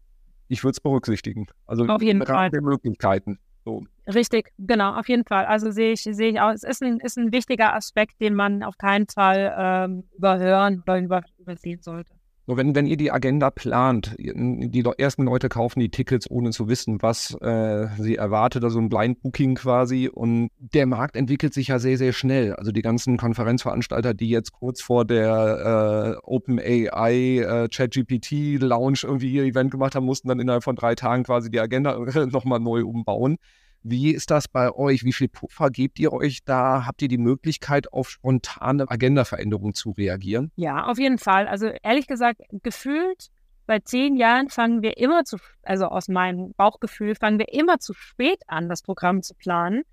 S2: ich würde es berücksichtigen. Also
S3: auf jeden Fall.
S2: Möglichkeiten. So.
S3: Richtig, genau, auf jeden Fall. Also sehe ich, sehe ich auch, es ist ein, ist ein wichtiger Aspekt, den man auf keinen Fall ähm, überhören oder über, übersehen sollte.
S2: So, wenn, wenn ihr die Agenda plant, die ersten Leute kaufen die Tickets, ohne zu wissen, was äh, sie erwartet, also ein Blind Booking quasi. Und der Markt entwickelt sich ja sehr, sehr schnell. Also die ganzen Konferenzveranstalter, die jetzt kurz vor der äh, OpenAI äh, ChatGPT Launch irgendwie ihr Event gemacht haben, mussten dann innerhalb von drei Tagen quasi die Agenda <laughs> nochmal neu umbauen. Wie ist das bei euch? Wie viel Puffer gebt ihr euch da? Habt ihr die Möglichkeit, auf spontane Agendaveränderungen zu reagieren?
S3: Ja, auf jeden Fall. Also ehrlich gesagt, gefühlt seit zehn Jahren fangen wir immer zu, also aus meinem Bauchgefühl, fangen wir immer zu spät an, das Programm zu planen.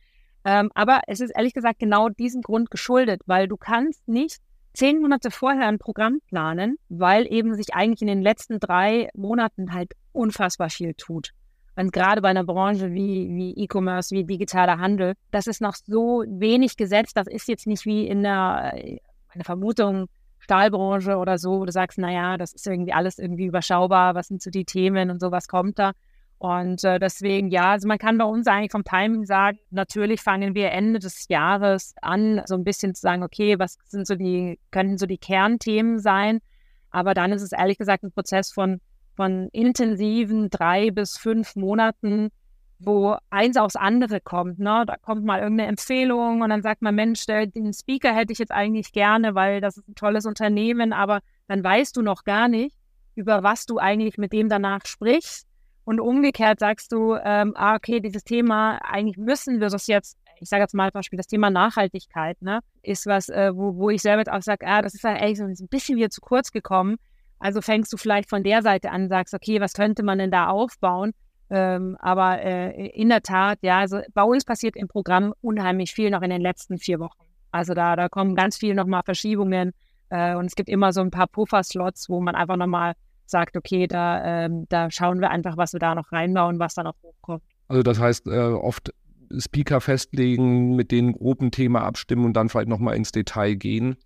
S3: Ähm, aber es ist ehrlich gesagt genau diesem Grund geschuldet, weil du kannst nicht zehn Monate vorher ein Programm planen, weil eben sich eigentlich in den letzten drei Monaten halt unfassbar viel tut. Und gerade bei einer Branche wie, wie E-Commerce, wie digitaler Handel, das ist noch so wenig gesetzt. Das ist jetzt nicht wie in der, eine Vermutung, Stahlbranche oder so, wo du sagst, naja, das ist irgendwie alles irgendwie überschaubar, was sind so die Themen und so, was kommt da? Und äh, deswegen, ja, also man kann bei uns eigentlich vom Timing sagen, natürlich fangen wir Ende des Jahres an, so ein bisschen zu sagen, okay, was sind so die, könnten so die Kernthemen sein? Aber dann ist es ehrlich gesagt ein Prozess von von intensiven drei bis fünf Monaten, wo eins aufs andere kommt. Ne? Da kommt mal irgendeine Empfehlung und dann sagt man, Mensch, den Speaker hätte ich jetzt eigentlich gerne, weil das ist ein tolles Unternehmen, aber dann weißt du noch gar nicht, über was du eigentlich mit dem danach sprichst. Und umgekehrt sagst du, ähm, ah, okay, dieses Thema, eigentlich müssen wir das jetzt, ich sage jetzt mal zum Beispiel das Thema Nachhaltigkeit, ne, ist was, äh, wo, wo ich selber jetzt auch sage, ah, das ist ja eigentlich so ein bisschen wieder zu kurz gekommen. Also fängst du vielleicht von der Seite an, sagst, okay, was könnte man denn da aufbauen? Ähm, aber äh, in der Tat, ja, also bei uns passiert im Programm unheimlich viel noch in den letzten vier Wochen. Also da, da kommen ganz viele nochmal Verschiebungen äh, und es gibt immer so ein paar Puffer-Slots, wo man einfach nochmal sagt, okay, da, ähm, da schauen wir einfach, was wir da noch reinbauen, was da noch hochkommt.
S2: Also das heißt, äh, oft Speaker festlegen, mit denen groben Thema abstimmen und dann vielleicht nochmal ins Detail gehen.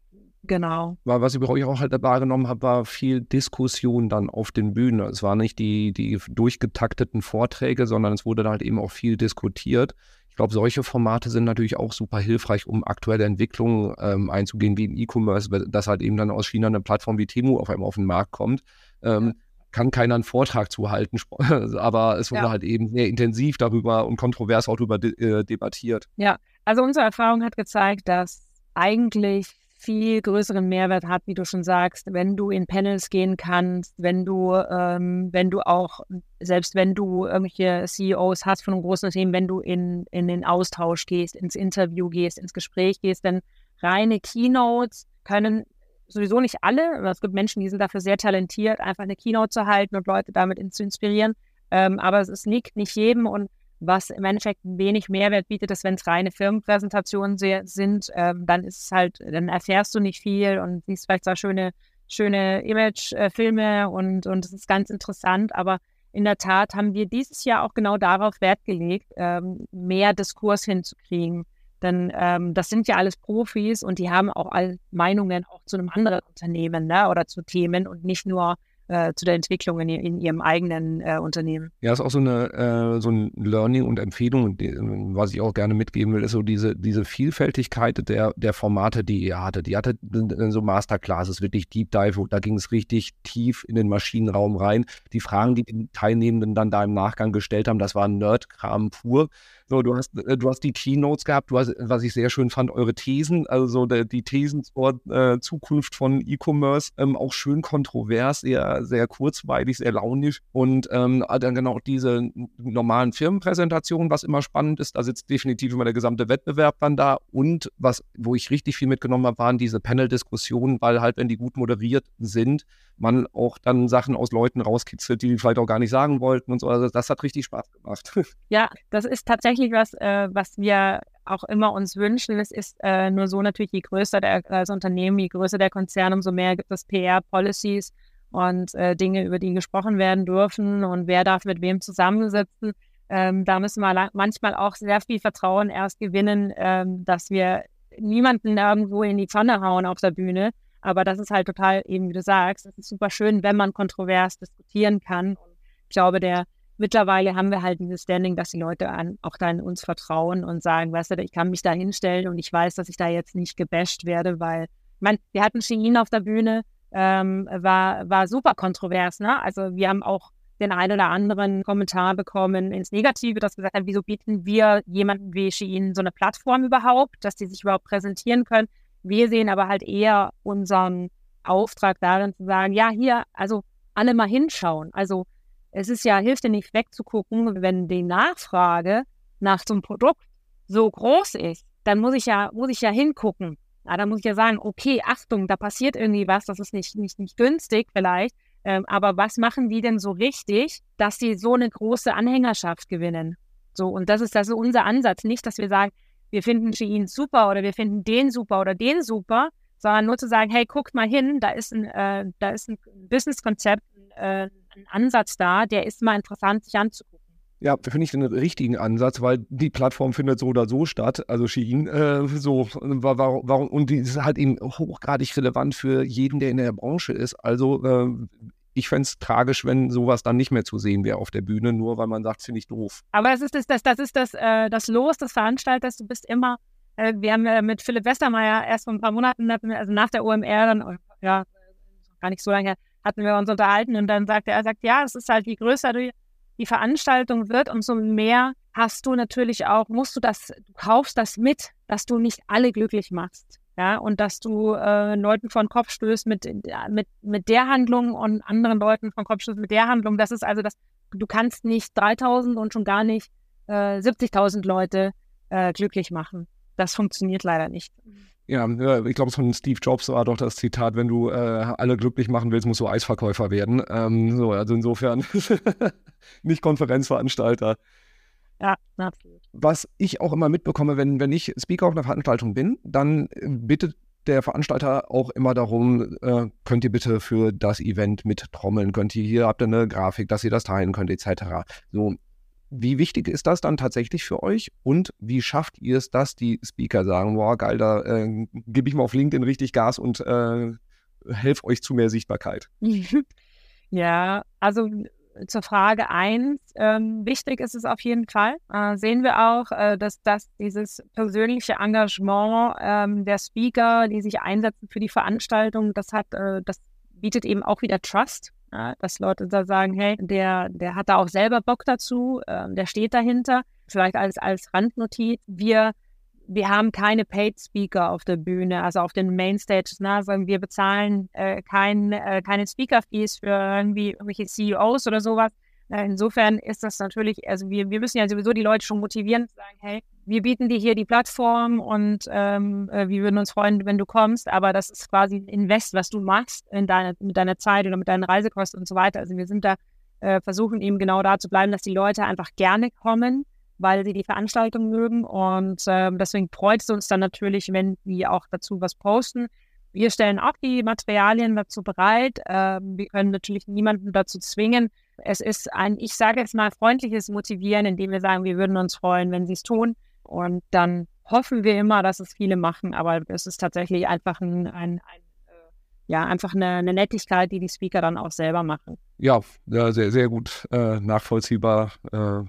S3: Genau.
S2: Weil was ich bei euch auch halt wahrgenommen habe, war viel Diskussion dann auf den Bühnen. Es waren nicht die, die durchgetakteten Vorträge, sondern es wurde halt eben auch viel diskutiert. Ich glaube, solche Formate sind natürlich auch super hilfreich, um aktuelle Entwicklungen ähm, einzugehen, wie im E-Commerce, dass halt eben dann aus China eine Plattform wie Temu auf einmal auf den Markt kommt. Ähm, ja. Kann keiner einen Vortrag zuhalten, <laughs> aber es wurde ja. halt eben sehr intensiv darüber und kontrovers auch darüber de äh, debattiert.
S3: Ja, also unsere Erfahrung hat gezeigt, dass eigentlich viel größeren Mehrwert hat, wie du schon sagst, wenn du in Panels gehen kannst, wenn du, ähm, wenn du auch, selbst wenn du irgendwelche CEOs hast von einem großen Unternehmen, wenn du in, in den Austausch gehst, ins Interview gehst, ins Gespräch gehst, denn reine Keynotes können sowieso nicht alle, es gibt Menschen, die sind dafür sehr talentiert, einfach eine Keynote zu halten und Leute damit zu inspirieren, ähm, aber es liegt nicht jedem und was im Endeffekt wenig Mehrwert bietet, ist, wenn es reine Firmenpräsentationen sind, ähm, dann ist es halt, dann erfährst du nicht viel und siehst vielleicht zwar schöne, schöne Imagefilme und, und es ist ganz interessant, aber in der Tat haben wir dieses Jahr auch genau darauf Wert gelegt, ähm, mehr Diskurs hinzukriegen. Denn ähm, das sind ja alles Profis und die haben auch alle Meinungen auch zu einem anderen Unternehmen ne, oder zu Themen und nicht nur äh, zu der Entwicklung in, in ihrem eigenen äh, Unternehmen.
S2: Ja, ist auch so eine äh, so ein Learning und Empfehlung, die, was ich auch gerne mitgeben will, ist so diese, diese Vielfältigkeit der, der Formate, die ihr hattet. Ihr hattet so Masterclasses, wirklich Deep Dive, da ging es richtig tief in den Maschinenraum rein. Die Fragen, die die Teilnehmenden dann da im Nachgang gestellt haben, das war Nerdkram pur. So, du hast, äh, du hast die Keynotes gehabt, du hast, was ich sehr schön fand, eure Thesen, also der, die Thesen zur äh, Zukunft von E-Commerce, ähm, auch schön kontrovers, sehr, sehr kurzweilig, sehr launisch. Und ähm, dann genau diese normalen Firmenpräsentationen, was immer spannend ist, da sitzt definitiv immer der gesamte Wettbewerb dann da. Und was, wo ich richtig viel mitgenommen habe, waren diese Panel-Diskussionen, weil halt, wenn die gut moderiert sind, man auch dann Sachen aus Leuten rauskitzelt, die vielleicht auch gar nicht sagen wollten und so. Also das hat richtig Spaß gemacht. <laughs>
S3: Ja, das ist tatsächlich was, äh, was wir auch immer uns wünschen. Es ist äh, nur so natürlich, je größer der, das Unternehmen, je größer der Konzern, umso mehr gibt es PR-Policies und äh, Dinge, über die gesprochen werden dürfen und wer darf mit wem zusammensitzen. Ähm, da müssen wir manchmal auch sehr viel Vertrauen erst gewinnen, ähm, dass wir niemanden irgendwo in die Pfanne hauen auf der Bühne. Aber das ist halt total, eben wie du sagst, es ist super schön, wenn man kontrovers diskutieren kann. Und ich glaube, der mittlerweile haben wir halt dieses Standing, dass die Leute an, auch dann uns vertrauen und sagen, weißt du, ich kann mich da hinstellen und ich weiß, dass ich da jetzt nicht gebasht werde, weil, meine, wir hatten Shein auf der Bühne, ähm, war, war super kontrovers, ne? Also wir haben auch den einen oder anderen Kommentar bekommen ins Negative, dass gesagt haben, wieso bieten wir jemanden wie Shein so eine Plattform überhaupt, dass die sich überhaupt präsentieren können. Wir sehen aber halt eher unseren Auftrag darin zu sagen, ja, hier, also alle mal hinschauen. Also es ist ja, hilft dir nicht wegzugucken, wenn die Nachfrage nach so einem Produkt so groß ist, dann muss ich ja, muss ich ja hingucken. Ja, dann muss ich ja sagen, okay, Achtung, da passiert irgendwie was, das ist nicht, nicht, nicht günstig vielleicht, ähm, aber was machen die denn so richtig, dass sie so eine große Anhängerschaft gewinnen? So, und das ist, ist unser Ansatz. Nicht, dass wir sagen, wir finden Shein super oder wir finden den super oder den super, sondern nur zu sagen, hey, guckt mal hin, da ist ein, äh, da ist ein Businesskonzept, äh, ein Ansatz da, der ist mal interessant, sich anzugucken.
S2: Ja, finde ich den richtigen Ansatz, weil die Plattform findet so oder so statt, also Shein, äh, so, warum, warum, und die ist halt eben hochgradig relevant für jeden, der in der Branche ist. Also, äh, ich fände es tragisch, wenn sowas dann nicht mehr zu sehen wäre auf der Bühne, nur weil man sagt, finde ich doof.
S3: Aber das ist das, das, das, ist das, äh, das Los des Veranstalters. Du bist immer, äh, wir haben äh, mit Philipp Westermeier erst vor ein paar Monaten, also nach der OMR, dann, ja, gar nicht so lange her, hatten wir uns unterhalten und dann sagte er, sagt, ja, es ist halt, je größer du, die Veranstaltung wird, umso mehr hast du natürlich auch, musst du das, du kaufst das mit, dass du nicht alle glücklich machst. Ja, und dass du äh, Leuten von Kopf stößt mit, mit, mit der Handlung und anderen Leuten von Kopf stößt mit der Handlung. Das ist also das, du kannst nicht 3000 und schon gar nicht äh, 70.000 Leute äh, glücklich machen. Das funktioniert leider nicht.
S2: Ja, ich glaube, von Steve Jobs war doch das Zitat, wenn du äh, alle glücklich machen willst, musst du Eisverkäufer werden. Ähm, so, also insofern <laughs> nicht Konferenzveranstalter.
S3: Ja, absolut.
S2: Was ich auch immer mitbekomme, wenn, wenn ich Speaker auf einer Veranstaltung bin, dann äh, bittet der Veranstalter auch immer darum, äh, könnt ihr bitte für das Event mit trommeln, könnt ihr hier, habt ihr eine Grafik, dass ihr das teilen könnt, etc. So, wie wichtig ist das dann tatsächlich für euch und wie schafft ihr es, dass die Speaker sagen, wow, geil, da äh, gebe ich mal auf LinkedIn richtig Gas und äh, helfe euch zu mehr Sichtbarkeit? <laughs>
S3: Ja, also zur Frage 1, ähm, wichtig ist es auf jeden Fall. Äh, sehen wir auch, äh, dass, dass dieses persönliche Engagement ähm, der Speaker, die sich einsetzen für die Veranstaltung, das hat, äh, das bietet eben auch wieder Trust. Ja, dass Leute da sagen, hey, der, der hat da auch selber Bock dazu, äh, der steht dahinter. Vielleicht als, als Randnotiz, wir, wir haben keine Paid Speaker auf der Bühne, also auf den Mainstages. Ne? Also wir bezahlen äh, kein, äh, keine Speaker-Fees für irgendwie irgendwelche CEOs oder sowas. Äh, insofern ist das natürlich, also wir, wir müssen ja sowieso die Leute schon motivieren, sagen, hey, wir bieten dir hier die Plattform und ähm, äh, wir würden uns freuen, wenn du kommst, aber das ist quasi ein Invest, was du machst in deine, mit deiner Zeit oder mit deinen Reisekosten und so weiter. Also wir sind da, äh, versuchen eben genau da zu bleiben, dass die Leute einfach gerne kommen, weil sie die Veranstaltung mögen und äh, deswegen freut es uns dann natürlich, wenn die auch dazu was posten. Wir stellen auch die Materialien dazu bereit. Ähm, wir können natürlich niemanden dazu zwingen. Es ist ein, ich sage jetzt mal, freundliches Motivieren, indem wir sagen, wir würden uns freuen, wenn sie es tun. Und dann hoffen wir immer, dass es viele machen, aber es ist tatsächlich einfach ein, ein, ein äh, ja, einfach eine, eine, Nettigkeit, die die Speaker dann auch selber machen.
S2: Ja, ja sehr, sehr gut äh, nachvollziehbar. Äh,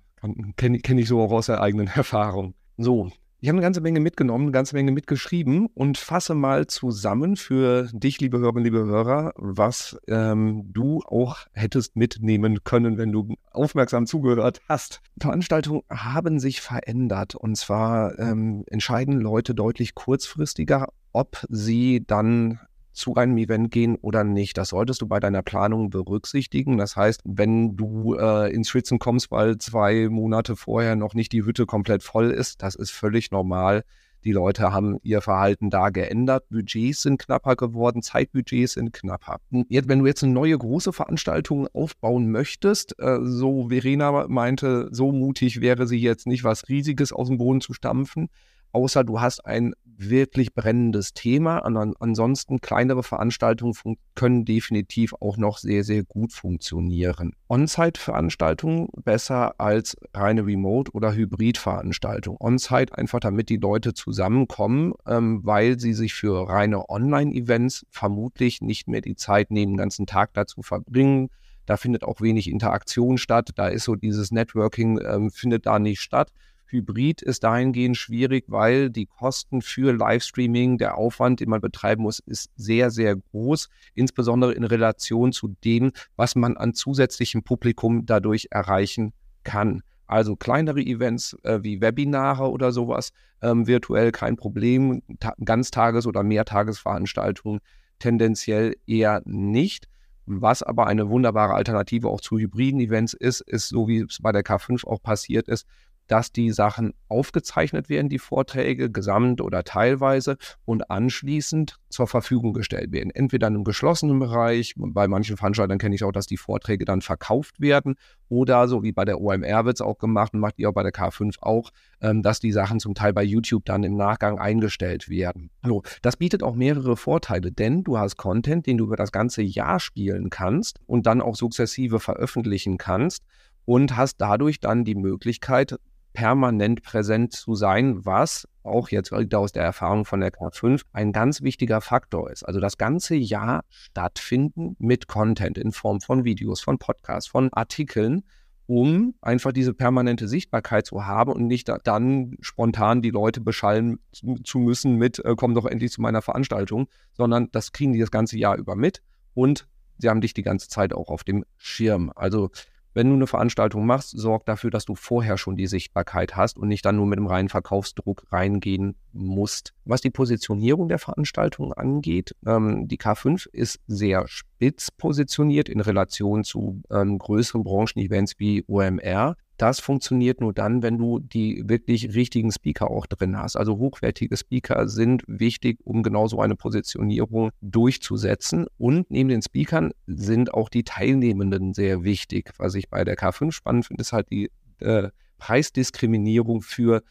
S2: Kenne kenn ich so auch aus der eigenen <laughs> Erfahrung. So, ich habe eine ganze Menge mitgenommen, eine ganze Menge mitgeschrieben und fasse mal zusammen für dich, liebe Hörerinnen, liebe Hörer, was ähm, du auch hättest mitnehmen können, wenn du aufmerksam zugehört hast. Veranstaltungen haben sich verändert und zwar ähm, entscheiden Leute deutlich kurzfristiger, ob sie dann zu einem Event gehen oder nicht. Das solltest du bei deiner Planung berücksichtigen. Das heißt, wenn du äh, ins Schwitzen kommst, weil zwei Monate vorher noch nicht die Hütte komplett voll ist, das ist völlig normal. Die Leute haben ihr Verhalten da geändert. Budgets sind knapper geworden, Zeitbudgets sind knapper. Jetzt, wenn du jetzt eine neue große Veranstaltung aufbauen möchtest, äh, so Verena meinte, so mutig wäre sie jetzt nicht, was Riesiges aus dem Boden zu stampfen außer du hast ein wirklich brennendes Thema. An, ansonsten kleinere Veranstaltungen können definitiv auch noch sehr, sehr gut funktionieren. On-Site-Veranstaltungen besser als reine Remote- oder Hybrid-Veranstaltungen. On-Site einfach, damit die Leute zusammenkommen, ähm, weil sie sich für reine Online-Events vermutlich nicht mehr die Zeit nehmen, den ganzen Tag dazu verbringen. Da findet auch wenig Interaktion statt. Da ist so dieses Networking, ähm, findet da nicht statt. Hybrid ist dahingehend schwierig, weil die Kosten für Livestreaming, der Aufwand, den man betreiben muss, ist sehr, sehr groß, insbesondere in Relation zu dem, was man an zusätzlichem Publikum dadurch erreichen kann. Also kleinere Events äh, wie Webinare oder sowas, ähm, virtuell kein Problem, Ganztages- oder Mehrtagesveranstaltungen tendenziell eher nicht. Was aber eine wunderbare Alternative auch zu hybriden Events ist, ist so wie es bei der K5 auch passiert ist, dass die Sachen aufgezeichnet werden, die Vorträge, gesamt oder teilweise, und anschließend zur Verfügung gestellt werden. Entweder in einem geschlossenen Bereich, bei manchen Veranstaltern kenne ich auch, dass die Vorträge dann verkauft werden, oder so wie bei der OMR wird es auch gemacht und macht ihr auch bei der K5 auch, ähm, dass die Sachen zum Teil bei YouTube dann im Nachgang eingestellt werden. So, das bietet auch mehrere Vorteile, denn du hast Content, den du über das ganze Jahr spielen kannst und dann auch sukzessive veröffentlichen kannst und hast dadurch dann die Möglichkeit, permanent präsent zu sein, was auch jetzt aus der Erfahrung von der K5 ein ganz wichtiger Faktor ist. Also das ganze Jahr stattfinden mit Content in Form von Videos, von Podcasts, von Artikeln, um einfach diese permanente Sichtbarkeit zu haben und nicht dann spontan die Leute beschallen zu müssen mit, äh, komm doch endlich zu meiner Veranstaltung, sondern das kriegen die das ganze Jahr über mit und sie haben dich die ganze Zeit auch auf dem Schirm. Also wenn du eine Veranstaltung machst, sorg dafür, dass du vorher schon die Sichtbarkeit hast und nicht dann nur mit dem reinen Verkaufsdruck reingehen musst. Was die Positionierung der Veranstaltung angeht, ähm, die K5 ist sehr spitz positioniert in Relation zu ähm, größeren Branchenevents wie OMR das funktioniert nur dann, wenn du die wirklich richtigen Speaker auch drin hast. Also hochwertige Speaker sind wichtig, um genau so eine Positionierung durchzusetzen. Und neben den Speakern sind auch die Teilnehmenden sehr wichtig. Was ich bei der K5 spannend finde, ist halt die äh, Preisdiskriminierung für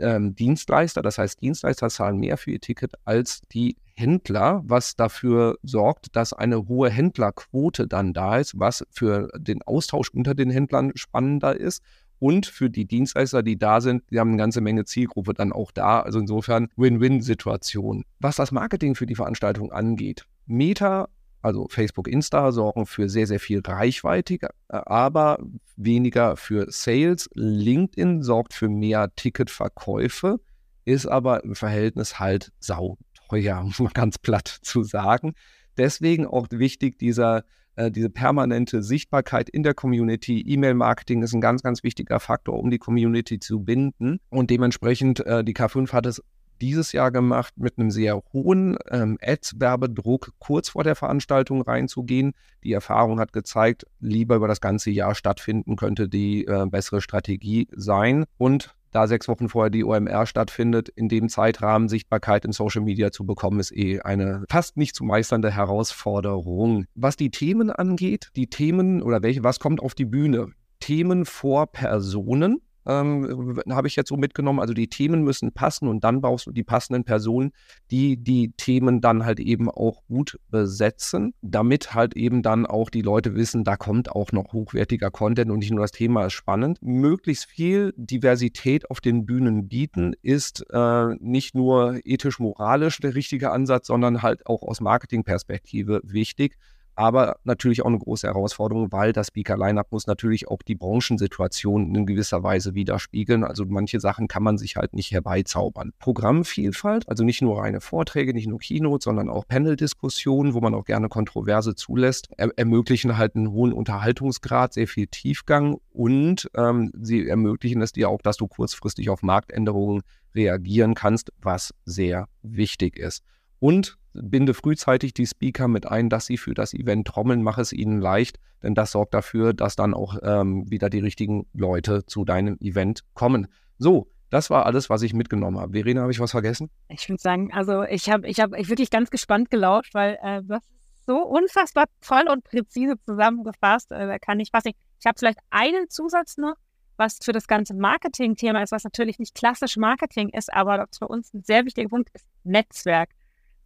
S2: ähm, Dienstleister. Das heißt, Dienstleister zahlen mehr für ihr Ticket als die Händler, was dafür sorgt, dass eine hohe Händlerquote dann da ist, was für den Austausch unter den Händlern spannender ist. Und für die Dienstleister, die da sind, die haben eine ganze Menge Zielgruppe dann auch da. Also insofern Win-Win-Situation. Was das Marketing für die Veranstaltung angeht, Meta also Facebook, Insta sorgen für sehr, sehr viel Reichweite, aber weniger für Sales. LinkedIn sorgt für mehr Ticketverkäufe, ist aber im Verhältnis halt sau teuer, <laughs> um mal ganz platt zu sagen. Deswegen auch wichtig, dieser, äh, diese permanente Sichtbarkeit in der Community. E-Mail-Marketing ist ein ganz, ganz wichtiger Faktor, um die Community zu binden. Und dementsprechend, äh, die K5 hat es dieses Jahr gemacht, mit einem sehr hohen ähm, Ads-Werbedruck kurz vor der Veranstaltung reinzugehen. Die Erfahrung hat gezeigt, lieber über das ganze Jahr stattfinden könnte die äh, bessere Strategie sein. Und da sechs Wochen vorher die OMR stattfindet, in dem Zeitrahmen Sichtbarkeit in Social Media zu bekommen, ist eh eine fast nicht zu meisternde Herausforderung. Was die Themen angeht, die Themen oder welche, was kommt auf die Bühne? Themen vor Personen ähm, habe ich jetzt so mitgenommen. Also die Themen müssen passen und dann brauchst du die passenden Personen, die die Themen dann halt eben auch gut besetzen, damit halt eben dann auch die Leute wissen, da kommt auch noch hochwertiger Content und nicht nur das Thema ist spannend. Möglichst viel Diversität auf den Bühnen bieten ist äh, nicht nur ethisch-moralisch der richtige Ansatz, sondern halt auch aus Marketingperspektive wichtig aber natürlich auch eine große Herausforderung, weil das Speaker-Line-Up muss natürlich auch die Branchensituation in gewisser Weise widerspiegeln. Also manche Sachen kann man sich halt nicht herbeizaubern. Programmvielfalt, also nicht nur reine Vorträge, nicht nur Keynotes, sondern auch Panel-Diskussionen, wo man auch gerne Kontroverse zulässt, er ermöglichen halt einen hohen Unterhaltungsgrad, sehr viel Tiefgang und ähm, sie ermöglichen es dir auch, dass du kurzfristig auf Marktänderungen reagieren kannst, was sehr wichtig ist. Und binde frühzeitig die Speaker mit ein, dass sie für das Event trommeln, mach es ihnen leicht, denn das sorgt dafür, dass dann auch ähm, wieder die richtigen Leute zu deinem Event kommen. So, das war alles, was ich mitgenommen habe. Verena, habe ich was vergessen?
S3: Ich würde sagen, also ich habe ich hab wirklich ganz gespannt gelauscht, weil äh, das ist so unfassbar toll und präzise zusammengefasst. Äh, kann ich fast nicht. Ich habe vielleicht einen Zusatz noch, was für das ganze Marketing-Thema ist, was natürlich nicht klassisch Marketing ist, aber für uns ein sehr wichtiger Punkt ist Netzwerk.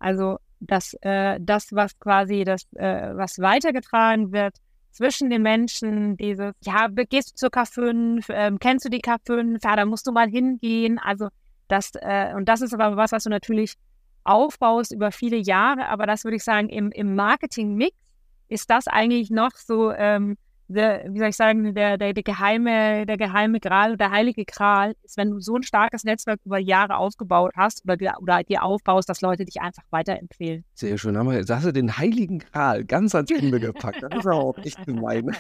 S3: Also das, äh, das was quasi das, äh, was weitergetragen wird zwischen den Menschen, dieses, ja, gehst du zur K5, ähm, kennst du die K5, ja, da musst du mal hingehen. Also das, äh, und das ist aber was, was du natürlich aufbaust über viele Jahre, aber das würde ich sagen, im, im Marketing-Mix ist das eigentlich noch so ähm, der, wie soll ich sagen, der, der, der, geheime, der geheime Gral, der heilige Gral ist, wenn du so ein starkes Netzwerk über Jahre aufgebaut hast oder, oder dir aufbaust, dass Leute dich einfach weiterempfehlen.
S2: Sehr schön. Aber jetzt hast du den heiligen Gral ganz ans Ende <laughs> gepackt. Das ist auch echt gemein.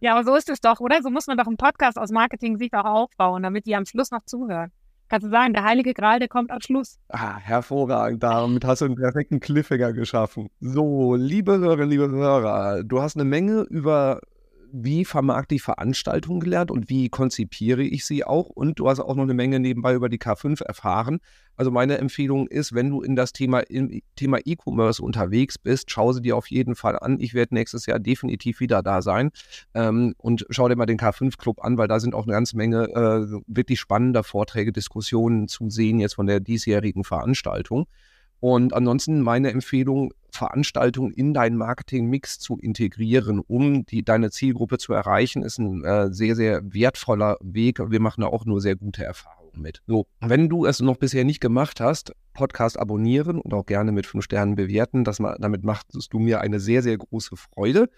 S3: ja, aber so ist es doch, oder? So muss man doch einen Podcast aus Marketing-Sicht auch aufbauen, damit die am Schluss noch zuhören. Kannst du sagen, der heilige Gral, der kommt am Schluss.
S2: Ah, hervorragend. Damit hast du einen perfekten Cliffhanger geschaffen. So, liebe Hörer, liebe Hörer, du hast eine Menge über wie vermarkte ich Veranstaltungen gelernt und wie konzipiere ich sie auch. Und du hast auch noch eine Menge nebenbei über die K5 erfahren. Also meine Empfehlung ist, wenn du in das Thema Thema E-Commerce unterwegs bist, schau sie dir auf jeden Fall an. Ich werde nächstes Jahr definitiv wieder da sein. Ähm, und schau dir mal den K5 Club an, weil da sind auch eine ganze Menge äh, wirklich spannender Vorträge, Diskussionen zu sehen jetzt von der diesjährigen Veranstaltung. Und ansonsten meine Empfehlung, Veranstaltungen in deinen Marketing-Mix zu integrieren, um die, deine Zielgruppe zu erreichen, ist ein äh, sehr, sehr wertvoller Weg. Wir machen da auch nur sehr gute Erfahrungen mit. So, wenn du es noch bisher nicht gemacht hast, Podcast abonnieren und auch gerne mit fünf Sternen bewerten. Das, damit machst du mir eine sehr, sehr große Freude.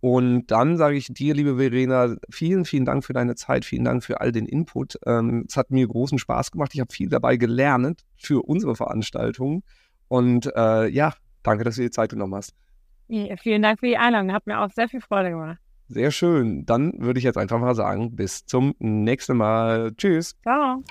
S2: Und dann sage ich dir, liebe Verena, vielen, vielen Dank für deine Zeit, vielen Dank für all den Input. Ähm, es hat mir großen Spaß gemacht. Ich habe viel dabei gelernt für unsere Veranstaltung. Und äh, ja, danke, dass du dir Zeit genommen hast.
S3: Ja, vielen Dank für die Einladung. Hat mir auch sehr viel Freude gemacht.
S2: Sehr schön. Dann würde ich jetzt einfach mal sagen, bis zum nächsten Mal. Tschüss.
S3: Ciao.